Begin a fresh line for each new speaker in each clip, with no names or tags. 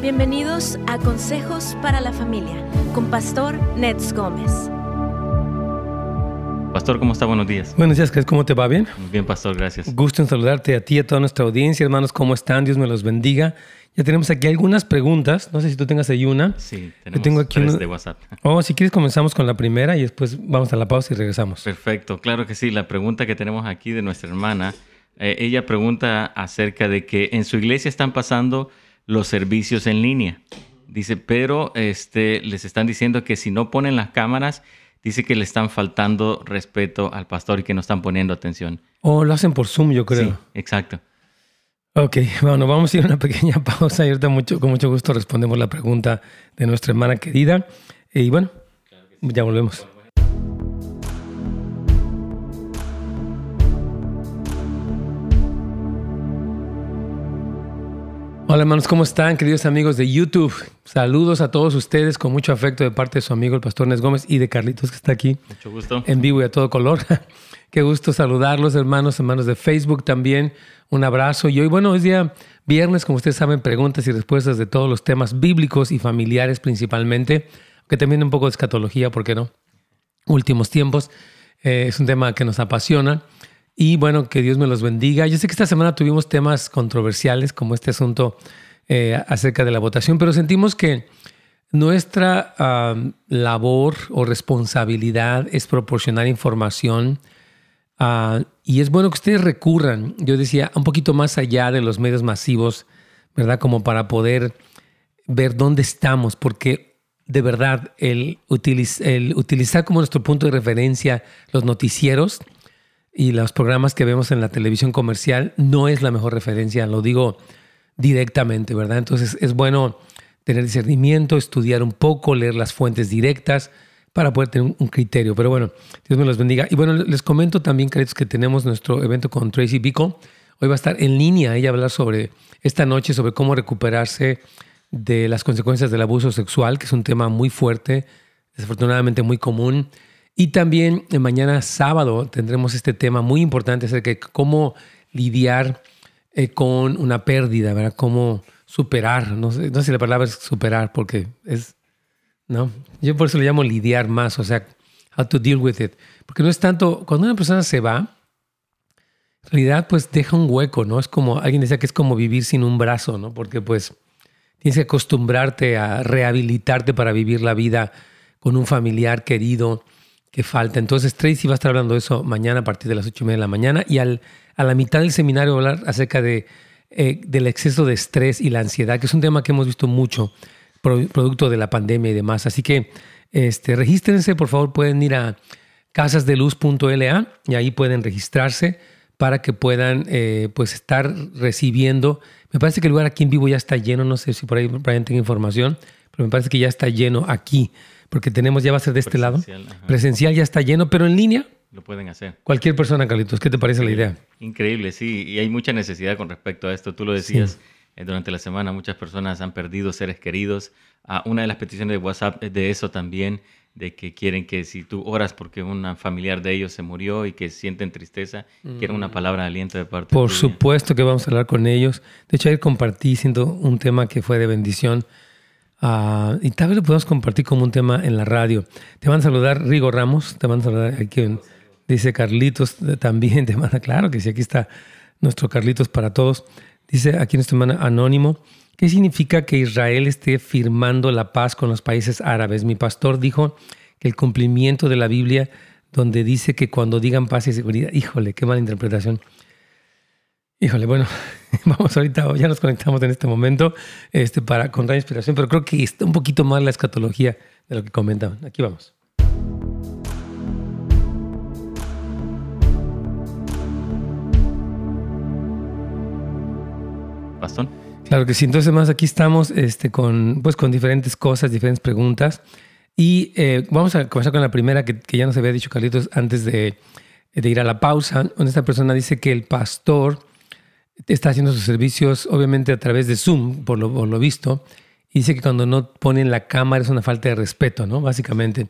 Bienvenidos a Consejos para la Familia con Pastor Nets Gómez.
Pastor, ¿cómo está? Buenos días.
Buenos días, ¿cómo te va? ¿Bien?
Muy bien, Pastor, gracias.
Gusto en saludarte a ti y a toda nuestra audiencia. Hermanos, ¿cómo están? Dios me los bendiga. Ya tenemos aquí algunas preguntas. No sé si tú tengas ahí una.
Sí, tenemos
tengo aquí
tres
una-
de WhatsApp.
Oh, si quieres comenzamos con la primera y después vamos a la pausa y regresamos.
Perfecto, claro que sí. La pregunta que tenemos aquí de nuestra hermana, eh, ella pregunta acerca de que en su iglesia están pasando los servicios en línea. Dice, pero este, les están diciendo que si no ponen las cámaras, dice que le están faltando respeto al pastor y que no están poniendo atención.
Oh, lo hacen por Zoom, yo creo.
Sí, exacto.
Ok, bueno, vamos a ir a una pequeña pausa y ahorita mucho, con mucho gusto respondemos la pregunta de nuestra hermana querida. Y bueno, ya volvemos. Hola hermanos, ¿cómo están queridos amigos de YouTube? Saludos a todos ustedes con mucho afecto de parte de su amigo el pastor Nes Gómez y de Carlitos que está aquí
Mucho gusto.
en vivo y a todo color. Qué gusto saludarlos, hermanos, hermanos de Facebook también. Un abrazo. Y hoy, bueno, es día viernes, como ustedes saben, preguntas y respuestas de todos los temas bíblicos y familiares principalmente, que también un poco de escatología, ¿por qué no? Últimos tiempos. Eh, es un tema que nos apasiona. Y bueno, que Dios me los bendiga. Yo sé que esta semana tuvimos temas controversiales como este asunto eh, acerca de la votación, pero sentimos que nuestra labor o responsabilidad es proporcionar información ah, y es bueno que ustedes recurran, yo decía, un poquito más allá de los medios masivos, ¿verdad? Como para poder ver dónde estamos, porque de verdad el utilizar como nuestro punto de referencia los noticieros y los programas que vemos en la televisión comercial no es la mejor referencia, lo digo directamente, ¿verdad? Entonces es bueno tener discernimiento, estudiar un poco, leer las fuentes directas para poder tener un- criterio. Pero bueno, Dios me los bendiga. Y bueno, les comento también, queridos, que tenemos nuestro evento con Tracy Bico. Hoy va a estar en línea, ella a hablar sobre esta noche, sobre cómo recuperarse de las consecuencias del abuso sexual, que es un tema muy fuerte, desafortunadamente muy común. Y también eh, mañana sábado tendremos este tema muy importante acerca de cómo lidiar eh, con una pérdida, ¿verdad? Cómo superar, no sé, no sé si la palabra es superar porque es, ¿no? Yo por eso le llamo lidiar más, o sea, how to deal with it. Porque no es tanto, cuando una persona se va, en realidad pues deja un hueco, ¿no? Es como, alguien decía que es como vivir sin un brazo, ¿no? Porque pues tienes que acostumbrarte a rehabilitarte para vivir la vida con un familiar querido que falta. Entonces Tracy va a estar hablando de eso mañana a partir de las ocho y media de la mañana y al, a la mitad del seminario va a hablar acerca de, eh, del exceso de estrés y la ansiedad, que es un tema que hemos visto mucho pro- producto de la pandemia y demás. Así que este, regístrense, por favor, pueden ir a casasdeluz.la y ahí pueden registrarse para que puedan eh, pues estar recibiendo. Me parece que el lugar aquí en vivo ya está lleno, no sé si por ahí Brian tenga información, pero me parece que ya está lleno aquí, porque tenemos, ya va a ser de este lado.
Presencial, ajá.
Presencial ya está lleno, pero en línea,
Lo pueden hacer.
cualquier persona, Carlitos, ¿qué te parece la idea?
Increíble, sí, y hay mucha necesidad con respecto a esto. Tú lo decías eh, durante la semana, muchas personas han perdido seres queridos. Ah, una de las peticiones de WhatsApp es de eso también, de que quieren que si tú oras porque un familiar de ellos se murió y que sienten tristeza, quieren una palabra de aliento de parte
Por supuesto que vamos a hablar con ellos. De hecho, ayer compartí siendo un tema que fue de bendición. Ah, y tal vez lo podemos compartir como un tema en la radio. Te van a saludar Rigo Ramos, te van a saludar aquí. Dice Carlitos eh, también, te manda, claro que sí, aquí está nuestro Carlitos para todos. Dice aquí nuestro hermano Anónimo, ¿qué significa que Israel esté firmando la paz con los países árabes? Mi pastor dijo que el cumplimiento de la Biblia, donde dice que cuando digan paz y seguridad, híjole, qué mala interpretación. Híjole, bueno, vamos ahorita, ya nos conectamos en este momento este, para con Radio Inspiración, pero creo que está un poquito más la escatología de lo que comentaban. Aquí vamos.
Bastón.
Claro que sí. Entonces, más aquí estamos este, con, pues, con diferentes cosas, diferentes preguntas. Y eh, vamos a comenzar con la primera que, que ya nos había dicho Carlitos antes de, de ir a la pausa. Donde esta persona dice que el pastor está haciendo sus servicios, obviamente, a través de Zoom, por lo, visto. Y dice que cuando no ponen la cámara es una falta de respeto, ¿no? Básicamente.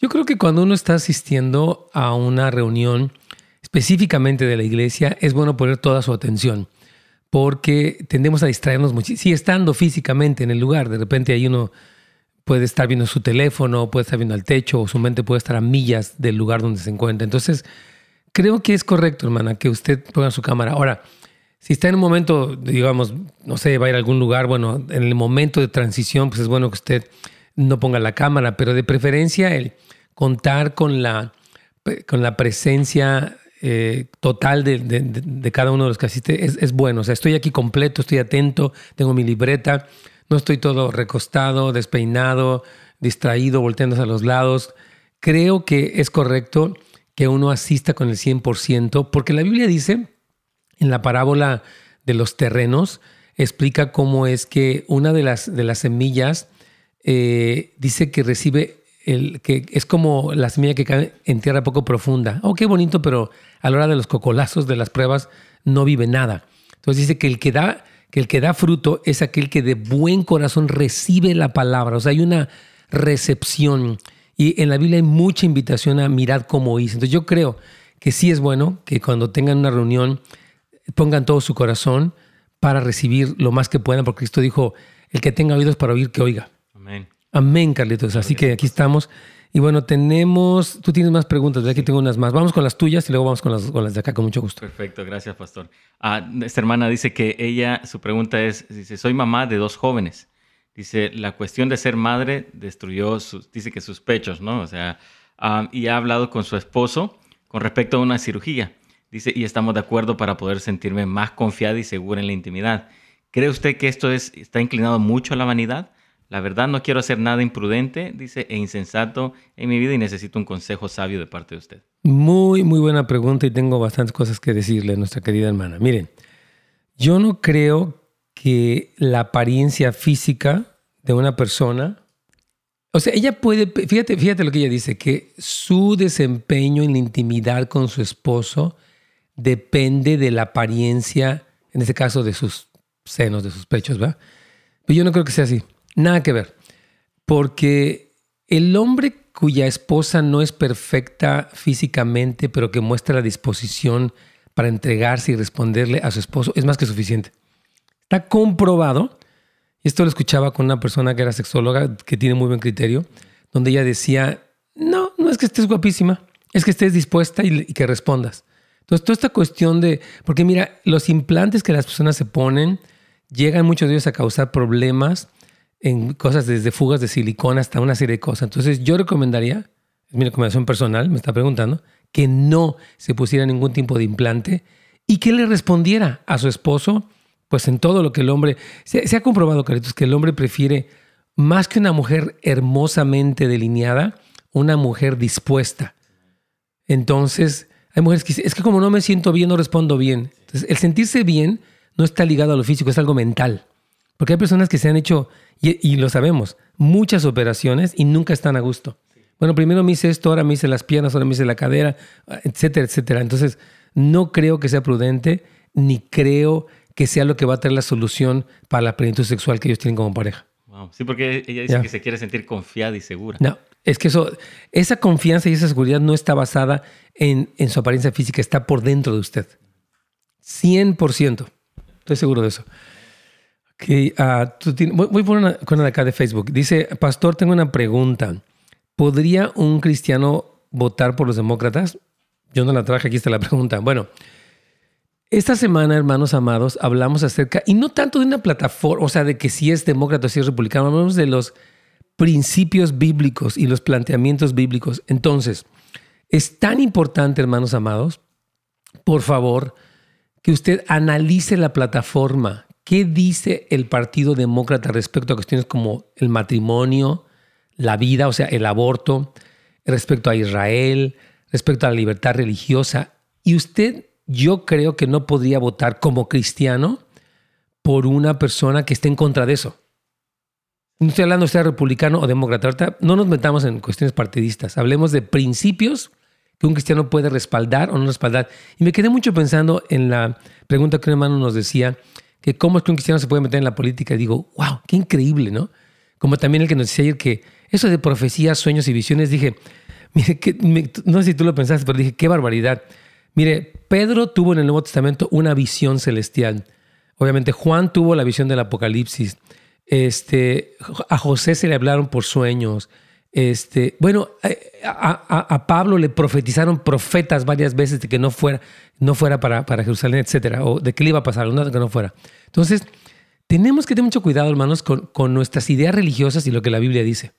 Yo creo que cuando uno está asistiendo a una reunión específicamente de la iglesia, es bueno poner toda su atención porque tendemos a distraernos muchísimo. Sí, estando físicamente en el lugar, de repente ahí uno puede estar viendo su teléfono, puede estar viendo al techo, o su mente puede estar a millas del lugar donde se encuentra. Entonces, creo que es correcto, hermana, que usted ponga su cámara. Ahora, si está en un momento, digamos, no sé, va a ir a algún lugar, bueno, en el momento de transición, pues es bueno que usted no ponga la cámara, pero de preferencia el contar con la, con la presencia eh, total de, cada uno de los que asiste es, es bueno. O sea, estoy aquí completo, estoy atento, tengo mi libreta no estoy todo recostado, despeinado, distraído, volteándose a los lados. Creo que es correcto que uno asista con el 100%, porque la Biblia dice, en la parábola de los terrenos, explica cómo es que una de las, de las semillas eh, dice que recibe, el, que es como la semilla que cae en tierra poco profunda. Oh, qué bonito, pero a la hora de los cocolazos, de las pruebas, no vive nada. Entonces dice que el que da que el que da fruto es aquel que de buen corazón recibe la palabra. O sea, hay una recepción. Y en la Biblia hay mucha invitación a mirar cómo hice. Entonces yo creo que sí es bueno que cuando tengan una reunión pongan todo su corazón para recibir lo más que puedan, porque Cristo dijo, el que tenga oídos para oír, que oiga. Amén. Amén, Carlitos. Así que aquí estamos. Y bueno, tenemos, tú tienes más preguntas, de aquí tengo unas más. Vamos con las tuyas y luego vamos con las, con las de acá, con mucho gusto.
Perfecto, gracias, pastor. Ah, esta hermana dice que ella, su pregunta es, dice, soy mamá de dos jóvenes. Dice, la cuestión de ser madre destruyó, sus, dice que sus pechos, ¿no? O sea, ah, y ha hablado con su esposo con respecto a una cirugía. Dice, y estamos de acuerdo para poder sentirme más confiada y segura en la intimidad. ¿Cree usted que esto es, está inclinado mucho a la vanidad? La verdad no quiero hacer nada imprudente, dice, e insensato en mi vida y necesito un consejo sabio de parte de usted.
Muy, muy buena pregunta y tengo bastantes cosas que decirle nuestra querida hermana. Miren, yo no creo que la apariencia física de una persona, o sea, ella puede, fíjate, fíjate lo que ella dice, que su desempeño en la intimidad con su esposo depende de la apariencia, en este caso de sus senos, de sus pechos, ¿verdad? Pero yo no creo que sea así. Nada que ver. Porque el hombre cuya esposa no es perfecta físicamente, pero que muestra la disposición para entregarse y responderle a su esposo, es más que suficiente. Está comprobado, y esto lo escuchaba con una persona que era sexóloga, que tiene muy buen criterio, donde ella decía, no, no es que estés guapísima, es que estés dispuesta y, y que respondas. Entonces, toda esta cuestión de, porque mira, los implantes que las personas se ponen llegan muchos de ellos a causar problemas en cosas desde fugas de silicona hasta una serie de cosas. Entonces yo recomendaría, es mi recomendación personal, me está preguntando, que no se pusiera ningún tipo de implante y que le respondiera a su esposo, pues en todo lo que el hombre, se, ha comprobado, Caritos, que el hombre prefiere más que una mujer hermosamente delineada, una mujer dispuesta. Entonces, hay mujeres que dicen, es que como no me siento bien, no respondo bien. Entonces, el sentirse bien no está ligado a lo físico, es algo mental. Porque hay personas que se han hecho y, lo sabemos, muchas operaciones y nunca están a gusto. Bueno, primero me hice esto, ahora me hice las piernas, ahora me hice la cadera, etcétera, etcétera. Entonces, no creo que sea prudente, ni creo que sea lo que va a traer la solución para la plenitud sexual que ellos tienen como pareja.
Sí, porque ella dice que se quiere sentir confiada y segura.
No, es que eso, esa confianza y esa seguridad no está basada en, su apariencia física, está por dentro de usted. 100%. Estoy seguro de eso. Ah, voy, a poner una, con de acá de Facebook. Dice, Pastor, tengo una pregunta. ¿Podría un cristiano votar por los demócratas? Yo no la traje, aquí está la pregunta. Bueno, esta semana, hermanos amados, hablamos acerca, y no tanto de una plataforma, o sea, de que si es demócrata o si es republicano, hablamos de los principios bíblicos y los planteamientos bíblicos. Entonces, es tan importante, hermanos amados, por favor, que usted analice la plataforma ¿Qué dice el Partido Demócrata respecto a cuestiones como el matrimonio, la vida, o sea, el aborto, respecto a Israel, respecto a la libertad religiosa? Y usted, yo creo que no podría votar como cristiano por una persona que esté en contra de eso. No estoy hablando sea republicano o demócrata. no nos metamos en cuestiones partidistas. Hablemos de principios que un cristiano puede respaldar o no respaldar. Y me quedé mucho pensando en la pregunta que un hermano nos decía que cómo es que un cristiano se puede meter en la política. Y digo, wow, qué increíble, ¿no? Como también el que nos decía ayer que eso de profecías, sueños y visiones, dije, mire, no sé si tú lo pensaste, pero dije, qué barbaridad. Mire, Pedro tuvo en el Nuevo Testamento una visión celestial. Obviamente Juan tuvo la visión del Apocalipsis. Este, a José se le hablaron por sueños. Este, bueno, a, Pablo le profetizaron profetas varias veces de que no fuera, no fuera para, para Jerusalén, etcétera, o de que le iba a pasar, no de que no fuera. Entonces, tenemos que tener mucho cuidado, hermanos, con, con nuestras ideas religiosas y lo que la Biblia dice.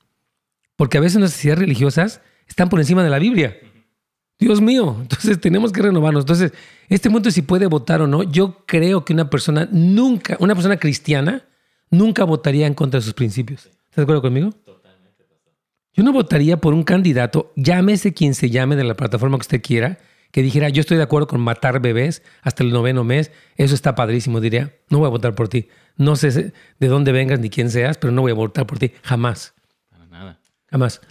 Porque a veces nuestras ideas religiosas están por encima de la Biblia. Dios mío, entonces tenemos que renovarnos. Entonces, este punto si puede votar o no, yo creo que una persona nunca, una persona cristiana, nunca votaría en contra de sus principios. ¿Estás de acuerdo conmigo? Totalmente. Yo no votaría por un candidato, llámese quien se llame de la plataforma que usted quiera, que dijera, yo estoy de acuerdo con matar bebés hasta el noveno mes, eso está padrísimo, diría, no voy a votar por ti. No sé de dónde vengas ni quién seas, pero no voy a votar por ti, jamás. Para nada. Jamás.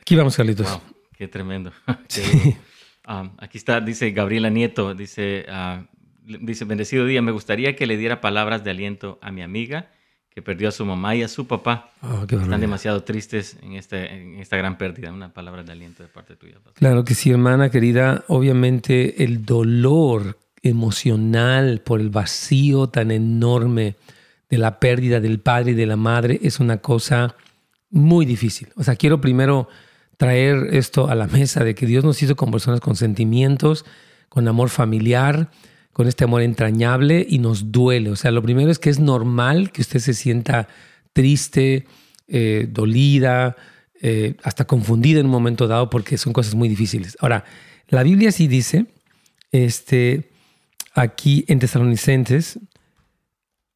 Aquí vamos, Carlitos.
qué tremendo. Um, aquí está, dice Gabriela Nieto, dice, uh, dice, bendecido día, me gustaría que le diera palabras de aliento a mi amiga que perdió a su mamá y a su papá. Oh, Están demasiado tristes en, este, en esta gran pérdida. Una palabra de aliento de parte tuya.
Claro que sí, hermana querida. Obviamente el dolor emocional por el vacío tan enorme de la pérdida del padre y de la madre es una cosa muy difícil. O sea, quiero primero traer esto a la mesa de que Dios nos hizo con personas con sentimientos, con amor familiar, con este amor entrañable y nos duele. O sea, lo primero es que es normal que usted se sienta triste, eh, dolida, eh, hasta confundida en un momento dado porque son cosas muy difíciles. Ahora, la Biblia sí dice, este, aquí en Tesalonicenses,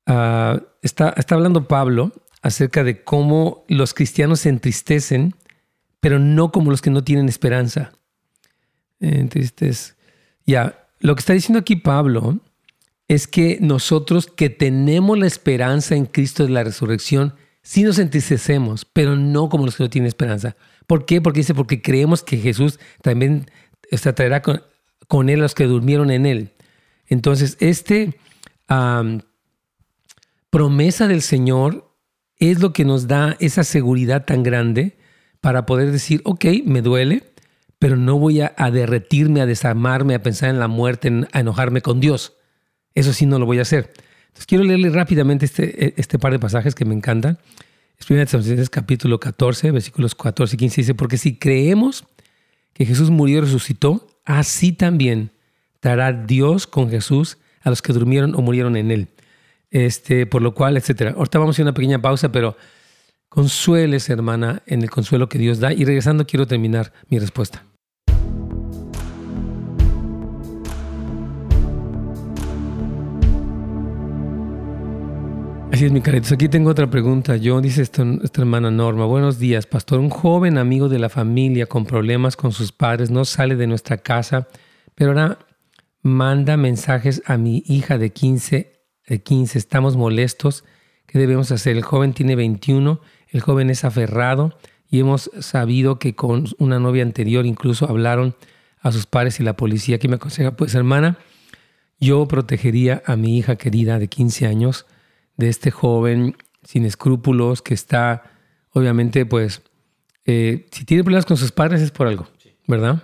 ah, está, está hablando Pablo acerca de cómo los cristianos se entristecen pero no como los que no tienen esperanza. Entonces, ya, lo que está diciendo aquí Pablo es que nosotros que tenemos la esperanza en Cristo de la resurrección, sí nos entristecemos, pero no como los que no tienen esperanza. ¿Por qué? Porque dice, porque creemos que Jesús también se traerá con, él a los que durmieron en él. Entonces, este promesa del Señor es lo que nos da esa seguridad tan grande para poder decir, ok, me duele, pero no voy a, derretirme, a desarmarme, a pensar en la muerte, a enojarme con Dios. Eso sí no lo voy a hacer. Entonces quiero leerle rápidamente este, e, este par de pasajes que me encantan. Es 1 Tesalonicenses capítulo 14, versículos 14 y 15 dice, porque si creemos que Jesús murió y resucitó, así también dará Dios con Jesús a los que durmieron o murieron en él. Este, por lo cual, etcétera. Ahorita vamos a hacer una pequeña pausa, pero Consueles, hermana, en el consuelo que Dios da. Y regresando, quiero terminar mi respuesta. Así es, mi caritos. Aquí tengo otra pregunta. Yo, dice esta, hermana Norma, buenos días, pastor. Un joven amigo de la familia con problemas con sus padres no sale de nuestra casa, pero ahora manda mensajes a mi hija de 15, de 15. Estamos molestos. ¿Qué debemos hacer? El joven tiene 21 el joven es aferrado y hemos sabido que con una novia anterior incluso hablaron a sus padres y la policía. ¿Qué me aconseja? Pues hermana, yo protegería a mi hija querida de 15 años de este joven sin escrúpulos que está, obviamente, pues, eh, si tiene problemas con sus padres es por algo, ¿verdad?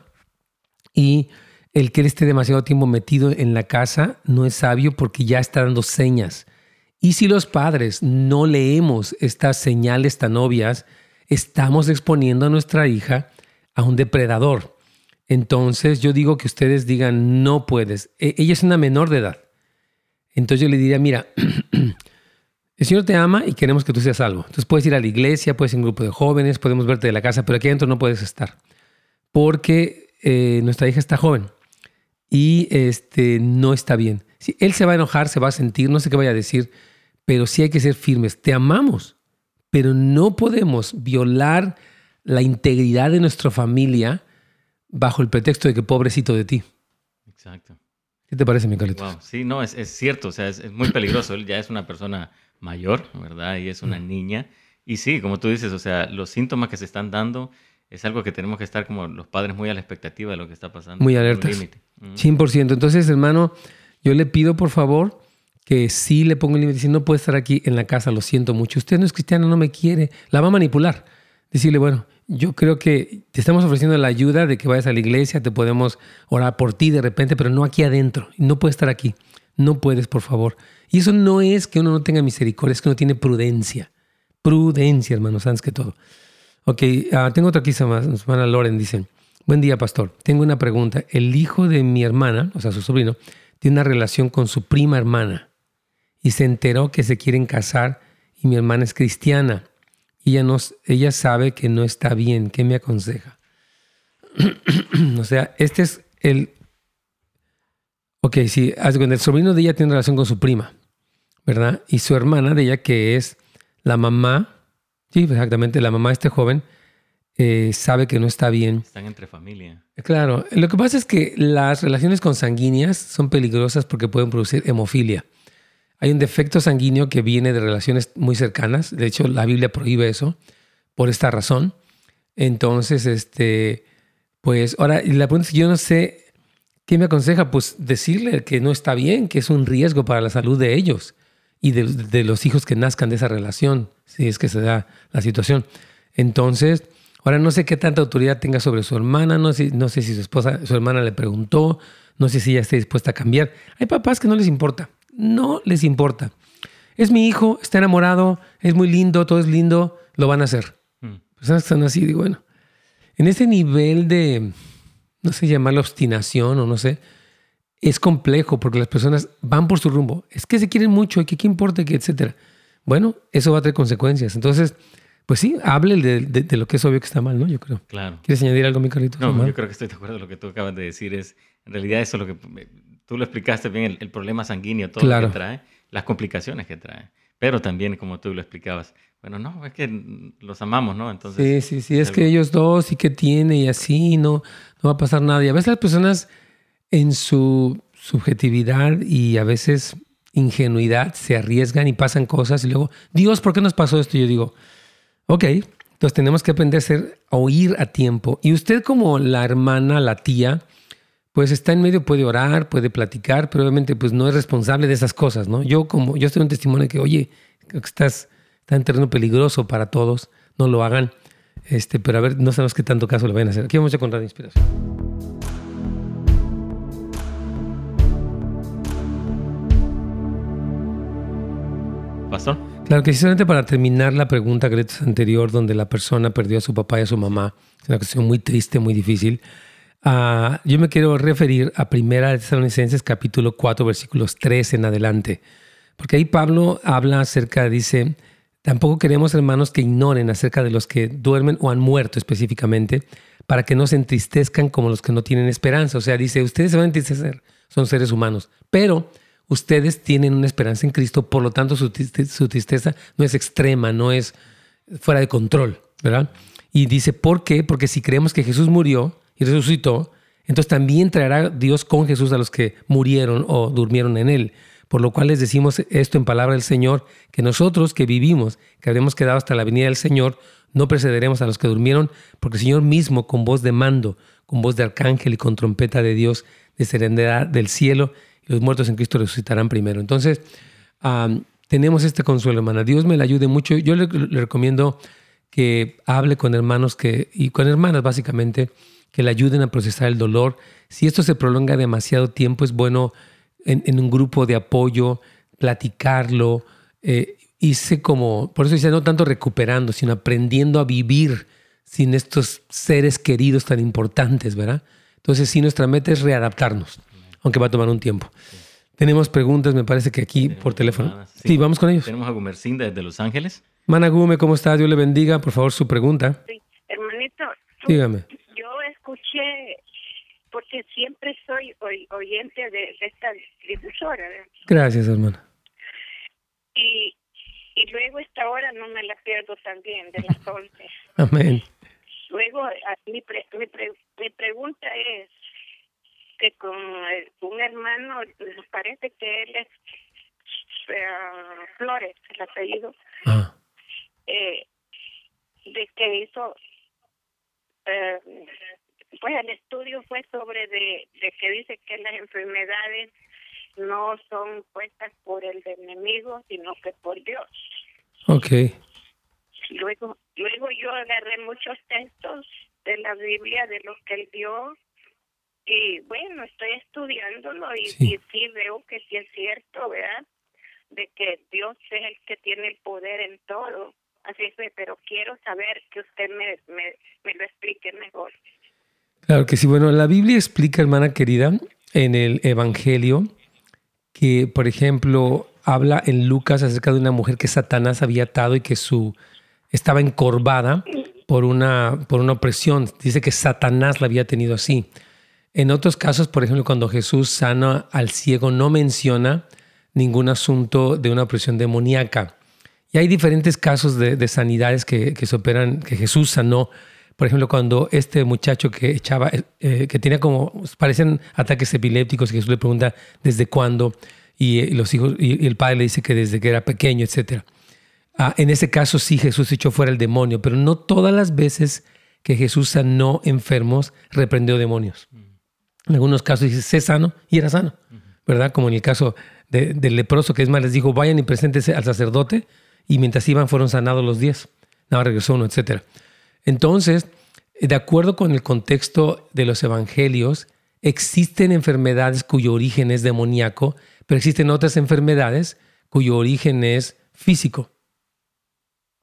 Y el que él esté demasiado tiempo metido en la casa no es sabio porque ya está dando señas y si los padres no leemos estas señales tan obvias, estamos exponiendo a nuestra hija a un depredador. Entonces yo digo que ustedes digan, no puedes. E, ella es una menor de edad. Entonces yo le diría, mira, el Señor te ama y queremos que tú seas salvo. Entonces puedes ir a la iglesia, puedes ir a un grupo de jóvenes, podemos verte de la casa, pero aquí adentro no puedes estar. Porque eh, nuestra hija está joven y este, no está bien. Si él se va a enojar, se va a sentir, no sé qué vaya a decir, pero sí hay que ser firmes. Te amamos, pero no podemos violar la integridad de nuestra familia bajo el pretexto de que pobrecito de ti. Exacto. ¿Qué te parece, mi
Sí, no, es, cierto, o sea, es, muy peligroso. Él ya es una persona mayor, ¿verdad? Y es una mm. niña. Y sí, como tú dices, o sea, los síntomas que se están dando es algo que tenemos que estar como los padres muy a la expectativa de lo que está pasando.
Muy alertas. 100%. Entonces, hermano, yo le pido, por favor, que sí le pongo el límite, si no puede estar aquí en la casa, lo siento mucho. Usted no es cristiano, no me quiere. La va a manipular. Decirle, bueno, yo creo que te estamos ofreciendo la ayuda de que vayas a la iglesia, te podemos orar por ti de repente, pero no aquí adentro. No puedes estar aquí. No puedes, por favor. Y eso no es que uno no tenga misericordia, es que uno tiene prudencia. Prudencia, hermanos, antes que todo. Ok, ah, tengo otra quizá más. Hermana Loren dice, buen día, pastor. Tengo una pregunta. El hijo de mi hermana, o sea, su sobrino, tiene una relación con su prima hermana y se enteró que se quieren casar y mi hermana es cristiana. Ella, ella sabe que no está bien. ¿Qué me aconseja? o sea, este es el... Ok, sí, el sobrino de ella tiene relación con su prima, ¿verdad? Y su hermana de ella, que es la mamá, sí, exactamente, la mamá de este joven, eh, sabe que no está bien.
Están entre familia.
Claro, lo que pasa es que las relaciones consanguíneas son peligrosas porque pueden producir hemofilia. Hay un defecto sanguíneo que viene de relaciones muy cercanas. De hecho, la Biblia prohíbe eso por esta razón. Entonces, este, pues ahora, la pregunta es que yo no sé, ¿qué me aconseja? Pues decirle que no está bien, que es un riesgo para la salud de ellos y de, los hijos que nazcan de esa relación, si es que se da la situación. Entonces, ahora no sé qué tanta autoridad tenga sobre su hermana, no sé, no sé si su esposa, su hermana le preguntó, no sé si ella está dispuesta a cambiar. Hay papás que no les importa, no les importa. Es mi hijo, está enamorado, es muy lindo, todo es lindo, lo van a hacer. Hmm. Personas que están así, digo, bueno, en ese nivel de, no sé, llamarlo obstinación o no sé, es complejo porque las personas van por su rumbo. Es que se quieren mucho, que qué importa, que etcétera. Bueno, eso va a tener consecuencias. Entonces, pues sí, hable de, lo que es obvio que está mal, ¿no? Yo creo.
Claro.
¿Quieres añadir algo, mi carito?
No, yo creo que estoy de acuerdo con lo que tú acabas de decir. Es, en realidad, eso es lo que tú lo explicaste bien, el, problema sanguíneo, todo lo que trae, las complicaciones que trae. Pero también, como tú lo explicabas, bueno, no, es que los amamos, ¿no?
Entonces, sí, sí, sí, es que ellos dos y que tiene y así, no, no va a pasar nada. Y a veces las personas en su subjetividad y a veces ingenuidad se arriesgan y pasan cosas y luego, Dios, ¿por qué nos pasó esto? Y yo digo, ok, entonces tenemos que aprender a, oír a tiempo. Y usted como la hermana, la tía, pues está en medio, puede orar, puede platicar, pero obviamente pues no es responsable de esas cosas, ¿no? Yo como, yo estoy un testimonio de que, oye, estás está en terreno peligroso para todos, no lo hagan. Este, pero a ver, no sabemos qué tanto caso le van a hacer. Aquí vamos a contar de inspiración.
Pastor.
Claro que solamente para terminar la pregunta que anterior, donde la persona perdió a su papá y a su mamá, es una cuestión muy triste, muy difícil. Uh, yo me quiero referir a Primera de Tesalonicenses capítulo 4 versículos 3 en adelante, porque ahí Pablo habla acerca, dice, Tampoco queremos, hermanos, que ignoren acerca de los que duermen o han muerto específicamente, para que no se entristezcan como los que no tienen esperanza. O sea, dice, ustedes se van a entristecer, son seres humanos, pero ustedes tienen una esperanza en Cristo, por lo tanto su, tristeza no es extrema, no es fuera de control, ¿verdad? Y dice, ¿por qué? Porque si creemos que Jesús murió y resucitó, entonces también traerá Dios con Jesús a los que murieron o durmieron en él. Por lo cual les decimos esto en palabra del Señor, que nosotros que vivimos, que habremos quedado hasta la venida del Señor, no precederemos a los que durmieron, porque el Señor mismo, con voz de mando, con voz de arcángel y con trompeta de Dios, descenderá del cielo los muertos en Cristo resucitarán primero. Entonces, tenemos este consuelo, hermana. Dios me la ayude mucho. Yo le, recomiendo que hable con hermanos que, y con hermanas básicamente, que le ayuden a procesar el dolor. Si esto se prolonga demasiado tiempo, es bueno en, un grupo de apoyo, platicarlo, eh, hice como, por eso dice, no tanto recuperando, sino aprendiendo a vivir sin estos seres queridos tan importantes, ¿verdad? Entonces sí, nuestra meta es readaptarnos, aunque va a tomar un tiempo. Tenemos preguntas, me parece que aquí por teléfono. Sí. vamos con ellos.
Tenemos a Gumercinda desde Los Ángeles.
Managume, ¿cómo está? Dios le bendiga. Por favor, su pregunta.
Sí, hermanito.
Dígame.
Yo escuché porque siempre soy oyente de, esta difusora.
Gracias, hermana.
Y, y luego esta hora no me la pierdo también, de las 11.
Amén.
Luego, mi, mi, mi pregunta es que con un hermano, parece que él es Flores, el apellido, ah. eh, de que hizo eh, pues el estudio fue sobre de, que dice que las enfermedades no son puestas por el enemigo, sino que por Dios.
Okay.
Luego, luego yo agarré muchos textos de la Biblia de los que él dio y bueno, estoy estudiándolo y sí, veo que sí es cierto, ¿verdad? de que Dios es el que tiene el poder en todo. Así es, pero quiero saber que usted me, me, lo explique mejor.
Claro que sí. Bueno, la Biblia explica, hermana querida, en el Evangelio, que, por ejemplo, habla en Lucas acerca de una mujer que Satanás había atado y que su estaba encorvada por una, por una opresión. Dice que Satanás la había tenido así. En otros casos, por ejemplo, cuando Jesús sana al ciego, no menciona ningún asunto de una opresión demoníaca. Y hay diferentes casos de, sanidades que, se operan, que Jesús sanó. Por ejemplo, cuando este muchacho que echaba, eh, que tenía como, parecen ataques epilépticos, y Jesús le pregunta desde cuándo, y, eh, los hijos, y, el padre le dice que desde que era pequeño, etc. Ah, en ese caso sí Jesús echó fuera el demonio, pero no todas las veces que Jesús sanó enfermos, reprendió demonios. En algunos casos dice, sé sano y era sano, ¿verdad? Como en el caso del leproso, que es más, les dijo, vayan y preséntense al sacerdote, y mientras iban fueron sanados los diez. Nada, regresó uno, etc. Entonces, de acuerdo con el contexto de los evangelios, existen enfermedades cuyo origen es demoníaco, pero existen otras enfermedades cuyo origen es físico.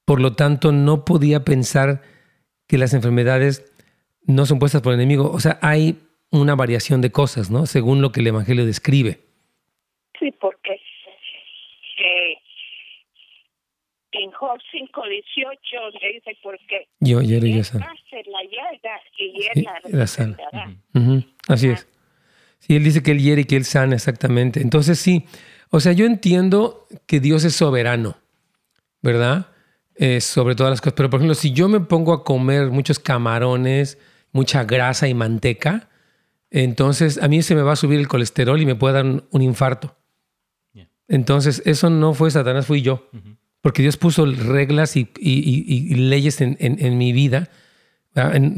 Por lo tanto, no podía pensar que las enfermedades no son puestas por el enemigo. O sea, hay una variación de cosas, ¿no? Según lo que el Evangelio describe.
Sí, porque eh, en Job 5.18 le dice, porque
yo ya
la
llaga y la sana. Así es. Sí, él dice que él hiere y que él sana, exactamente. Entonces sí, o sea, yo entiendo que Dios es soberano, ¿verdad? Eh, sobre todas las cosas. Pero por ejemplo, si yo me pongo a comer muchos camarones, mucha grasa y manteca, entonces a mí se me va a subir el colesterol y me puede dar un, infarto. Entonces, eso no fue Satanás, fui yo. Porque Dios puso reglas y, leyes en, mi vida.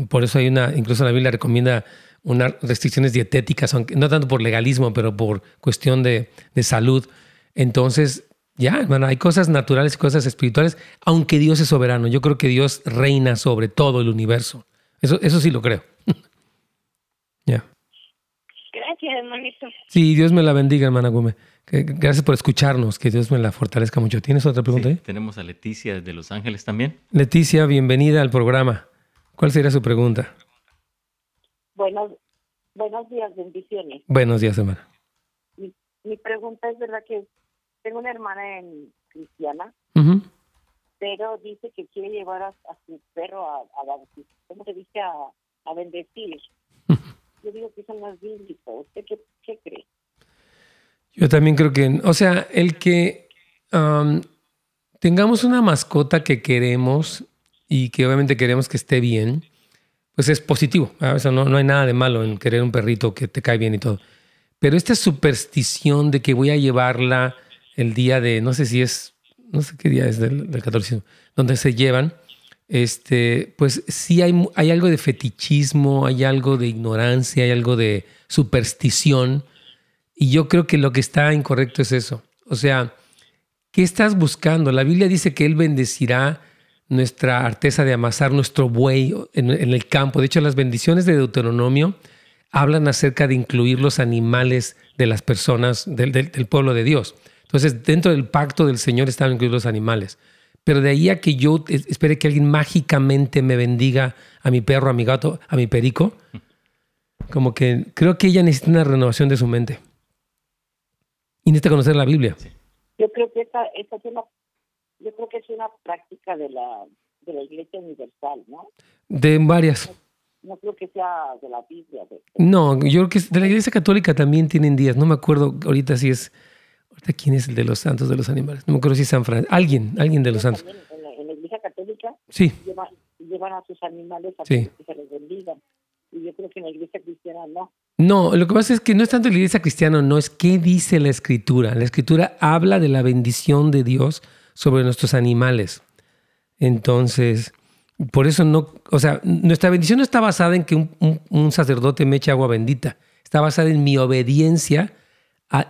por eso hay una, incluso la Biblia recomienda unas restricciones dietéticas, aunque, no tanto por legalismo, pero por cuestión de, salud. Entonces, ya, bueno, hay cosas naturales y cosas espirituales, aunque Dios es soberano. Yo creo que Dios reina sobre todo el universo. Eso, eso sí lo creo.
Gracias, hermanito.
Sí, Dios me la bendiga, hermana Gómez. Gracias por escucharnos, que Dios me la fortalezca mucho. ¿Tienes otra pregunta ahí?
Tenemos a Leticia de Los Ángeles también.
Leticia, bienvenida al programa. ¿Cuál sería su pregunta?
Buenos, buenos días, bendiciones.
Buenos días, hermana.
Mi, pregunta es verdad que tengo una hermana en cristiana, pero dice que quiere llevar a, su perro a, a ¿cómo se dice? A, a bendecir. Yo digo que eso no es bíblico. ¿Usted qué, cree?
Yo también creo que, o sea, el que tengamos una mascota que queremos y que obviamente queremos que esté bien, pues es positivo. no, no hay nada de malo en querer un perrito que te cae bien y todo. Pero esta superstición de que voy a llevarla el día de, no sé si es, no sé qué día es del, del 14, donde se llevan, este, pues sí hay, hay algo de fetichismo, hay algo de ignorancia, hay algo de superstición y yo creo que lo que está incorrecto es eso. O sea, ¿qué estás buscando? La Biblia dice que Él bendecirá nuestra arteza de amasar nuestro buey en, el campo. De hecho, las bendiciones de Deuteronomio hablan acerca de incluir los animales de las personas del, pueblo de Dios. Entonces, dentro del pacto del Señor están incluidos los animales. Pero de ahí a que yo espere que alguien mágicamente me bendiga a mi perro, a mi gato, a mi perico, como que creo que ella necesita una renovación de su mente. Y necesita conocer la Biblia.
Yo creo que esta, esta es una, yo creo que es una práctica de la, de la Iglesia Universal, ¿no?
De varias.
No, creo que sea de la Biblia.
No, yo creo que de la Iglesia Católica también tienen días. No me acuerdo ahorita si es, ahorita quién es el de los santos de los animales. No me acuerdo si es San Francisco. Alguien, alguien de los santos.
En la, en la, Iglesia Católica
sí.
llevan, a sus animales a que se les bendigan. Y yo creo que en la Iglesia Cristiana no.
No, lo que pasa es que no es tanto la iglesia cristiana, no, es qué dice la escritura. La escritura habla de la bendición de Dios sobre nuestros animales. Entonces, por eso no, o sea, nuestra bendición no está basada en que un, sacerdote me eche agua bendita, está basada en mi obediencia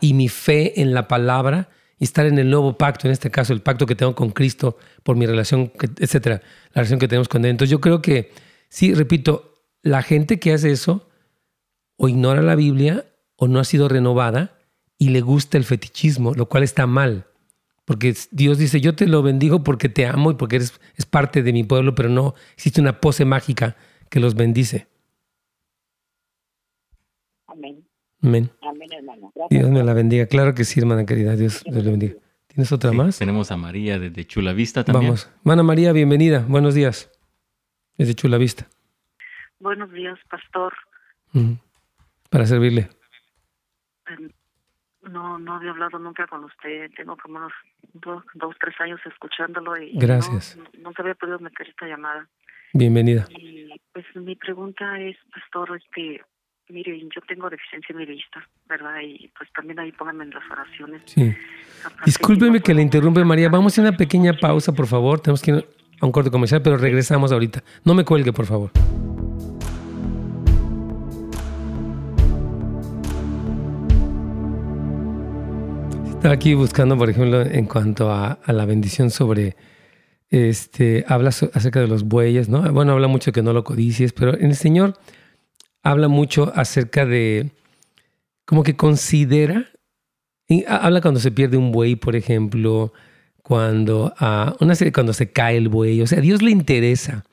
y mi fe en la palabra y estar en el nuevo pacto, en este caso el pacto que tengo con Cristo por mi relación, etcétera, la relación que tenemos con Él. Entonces yo creo que, sí, repito, la gente que hace eso, o ignora la Biblia o no ha sido renovada y le gusta el fetichismo, lo cual está mal. Porque Dios dice, yo te lo bendigo porque te amo y porque eres es parte de mi pueblo, pero no existe una pose mágica que los bendice.
Amén. Hermano.
Dios me la bendiga. Claro que sí, hermana querida. Dios, Dios le bendiga. ¿Tienes otra más?
Tenemos a María desde Chula Vista también.
Vamos. Hermana María, bienvenida. Buenos días. Desde Chula Vista.
Buenos días, pastor.
Para servirle.
Em, no, no había hablado nunca con usted. Tengo como unos dos, dos tres años escuchándolo y
Gracias.
No, nunca había podido meter esta llamada.
Bienvenida.
Y pues mi pregunta es, pastor, este, mire, yo tengo deficiencia en mi vista, ¿verdad? Y pues también ahí pónganme en las oraciones.
Sí. Discúlpeme que le interrumpe, María. Vamos a una pequeña pausa, por favor. Tenemos que ir a un corte comercial, pero regresamos ahorita. No me cuelgue, por favor. Estaba aquí buscando, por ejemplo, en cuanto a, la bendición sobre, este, habla acerca de los bueyes, ¿no? Bueno, habla mucho que no lo codicies, pero en el Señor habla mucho acerca de, como que considera, y habla cuando se pierde un buey, por ejemplo, cuando, uh, una serie, cuando se cae el buey, o sea, a Dios le interesa,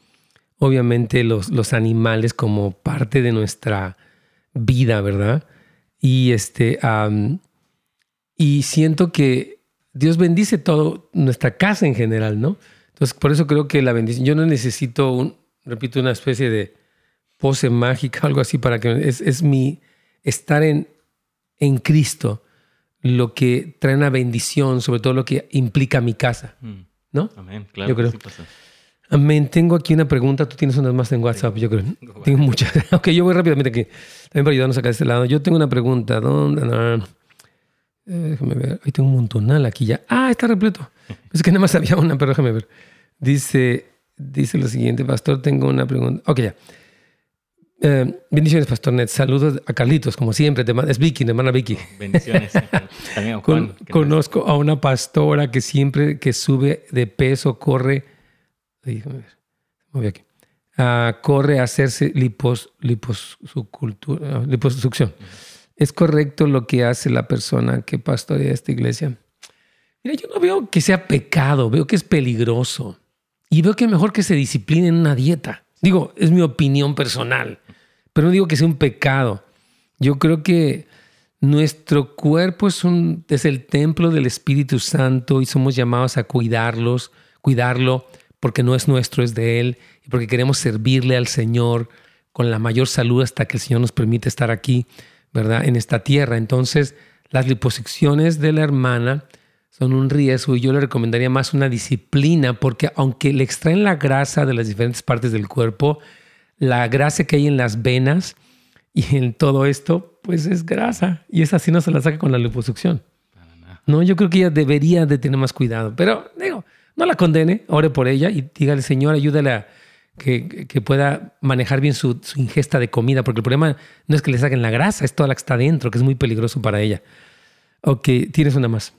obviamente, los, los animales como parte de nuestra vida, ¿verdad? Y este, y siento que Dios bendice todo, nuestra casa en general, ¿no? Entonces, por eso creo que la bendición, yo no necesito, un, repito, una especie de pose mágica, algo así, para que es, es mi estar en, en Cristo lo que trae una bendición, sobre todo lo que implica mi casa, mm. ¿no?
Amén, claro.
Yo creo. Amén. Tengo aquí una pregunta. Tú tienes unas más en WhatsApp, yo creo. Tengo, muchas. ok, yo voy rápidamente aquí. También para ayudarnos acá de este lado. Yo tengo una pregunta. ¿Dónde? Eh, déjame ver. Ahí tengo un montonal aquí ya. Ah, está repleto. Es que nada más había una, pero déjame ver. Dice, dice lo siguiente, pastor, tengo una pregunta. Ok, ya. Eh, bendiciones, Pastor Ned. Saludos a Carlitos, como siempre. es Vicky, hermana Vicky.
Bendiciones. También Juan,
conozco a una pastora que siempre que sube de peso corre. Déjame ver. Voy aquí. Ah, corre a hacerse lipos, lipos, ah, liposucción. ¿Es correcto lo que hace la persona que pastorea esta iglesia? Mira, yo no veo que sea pecado, veo que es peligroso. Y veo que mejor que se discipline en una dieta. Digo, es mi opinión personal, pero no digo que sea un pecado. Yo creo que nuestro cuerpo es, un, es el templo del Espíritu Santo y somos llamados a cuidarlos, cuidarlo porque no es nuestro, es de Él y porque queremos servirle al Señor con la mayor salud hasta que el Señor nos permite estar aquí. ¿verdad? En esta tierra. Entonces, las liposucciones de la hermana son un riesgo y yo le recomendaría más una disciplina porque aunque le extraen la grasa de las diferentes partes del cuerpo, la grasa que hay en las venas y en todo esto, pues es grasa y esa sí no se la saca con la liposucción. No, yo creo que ella debería de tener más cuidado, pero digo, no la condene, ore por ella y dígale, Señor, ayúdale a que, pueda manejar bien su, ingesta de comida, porque el problema no es que le saquen la grasa, es toda la que está dentro, que es muy peligroso para ella. Ok, tienes una más.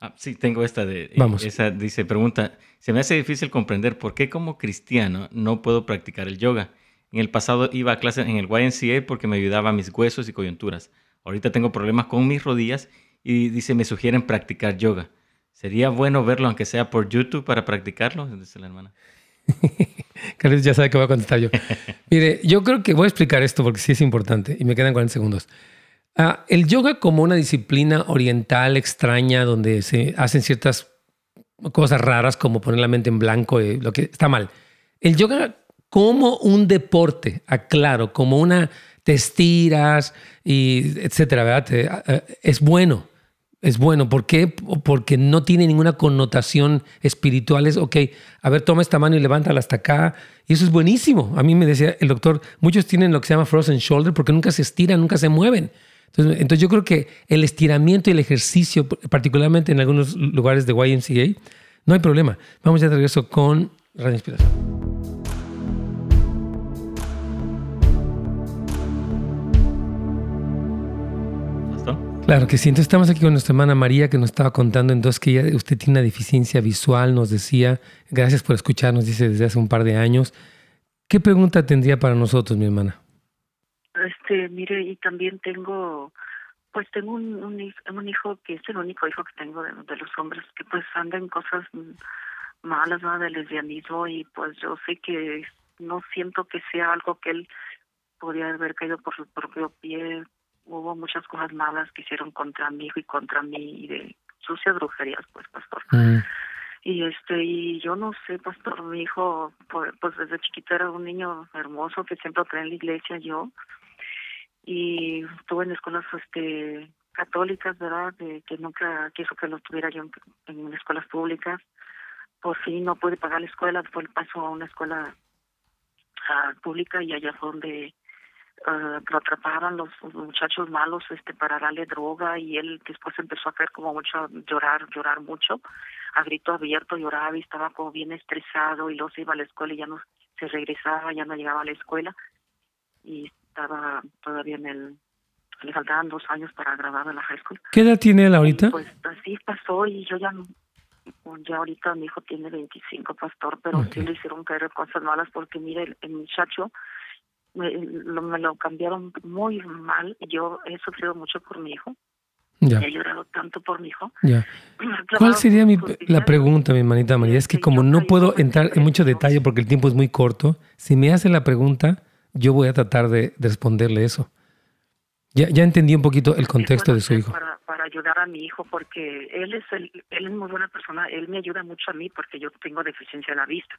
Ah, sí, tengo esta de... Eh,
Vamos.
Esa dice, pregunta, se me hace difícil comprender por qué como cristiano no puedo practicar el yoga. En el pasado iba a clases en el YNCA porque me ayudaba a mis huesos y coyunturas. Ahorita tengo problemas con mis rodillas y dice, me sugieren practicar yoga. ¿Sería bueno verlo aunque sea por YouTube para practicarlo? Dice la hermana.
Carlos ya sabe que voy a contestar yo. Mire, yo creo que voy a explicar esto porque sí es importante y me quedan 40 segundos. Ah, el yoga como una disciplina oriental extraña donde se hacen ciertas cosas raras como poner la mente en blanco, y lo que está mal. El yoga como un deporte, aclaro, como una te estiras y etcétera, ¿verdad? Ah, es bueno, es bueno. ¿Por qué? Porque no tiene ninguna connotación espiritual. Es, ok, a ver, toma esta mano y levántala hasta acá. Y eso es buenísimo. A mí me decía el doctor, muchos tienen lo que se llama frozen shoulder porque nunca se estiran, nunca se mueven. Entonces, entonces yo creo que el estiramiento y el ejercicio, particularmente en algunos lugares de YMCA, no hay problema. Vamos ya de regreso con Radio Inspiración. Claro que sí. Entonces estamos aquí con nuestra hermana María que nos estaba contando entonces que ella, usted tiene una deficiencia visual, nos decía. Gracias por escucharnos, dice desde hace un par de años. ¿Qué pregunta tendría para nosotros, mi hermana?
Este, mire, y también tengo Pues tengo un, hijo que es el único hijo que tengo de, los hombres que pues anda en cosas malas, ¿no? De lesbianismo y pues yo sé que no siento que sea algo que él podría haber caído por su propio pie. Hubo muchas cosas malas que hicieron contra mi hijo y contra mí y de sucias brujerías, pues, pastor. Mm. Y este, y yo no sé, pastor, mi hijo, pues, pues desde chiquito era un niño hermoso que siempre creía en la iglesia, yo y estuve en escuelas este católicas, ¿verdad? De, que nunca quiso que lo tuviera yo en, escuelas públicas. Por fin no pude pagar la escuela, después pasó a una escuela uh, pública y allá fue donde uh, lo atraparon los, muchachos malos este para darle droga y él después empezó a caer como mucho, llorar, llorar mucho, a grito abierto, lloraba y estaba como bien estresado y luego se iba a la escuela y ya no se regresaba, ya no llegaba a la escuela y estaba todavía en el le faltaban dos años para grabar en la high school.
¿Qué edad tiene él ahorita?
pues así pasó y yo ya ya ahorita mi hijo tiene 25, pastor, pero sí le hicieron caer cosas malas porque mire, el, muchacho me lo, me lo cambiaron muy mal yo he sufrido mucho por mi hijo. Ya. He llorado tanto por mi hijo.
Ya. ¿Cuál sería mi, la pregunta, mi hermanita María? Es que como no puedo entrar en mucho detalle porque el tiempo es muy corto, si me hace la pregunta, yo voy a tratar de, responderle eso. Ya, ya entendí un poquito el contexto de su hijo.
Para, para ayudar a mi hijo, porque él es, el, él es muy buena persona, él me ayuda mucho a mí porque yo tengo deficiencia de la vista.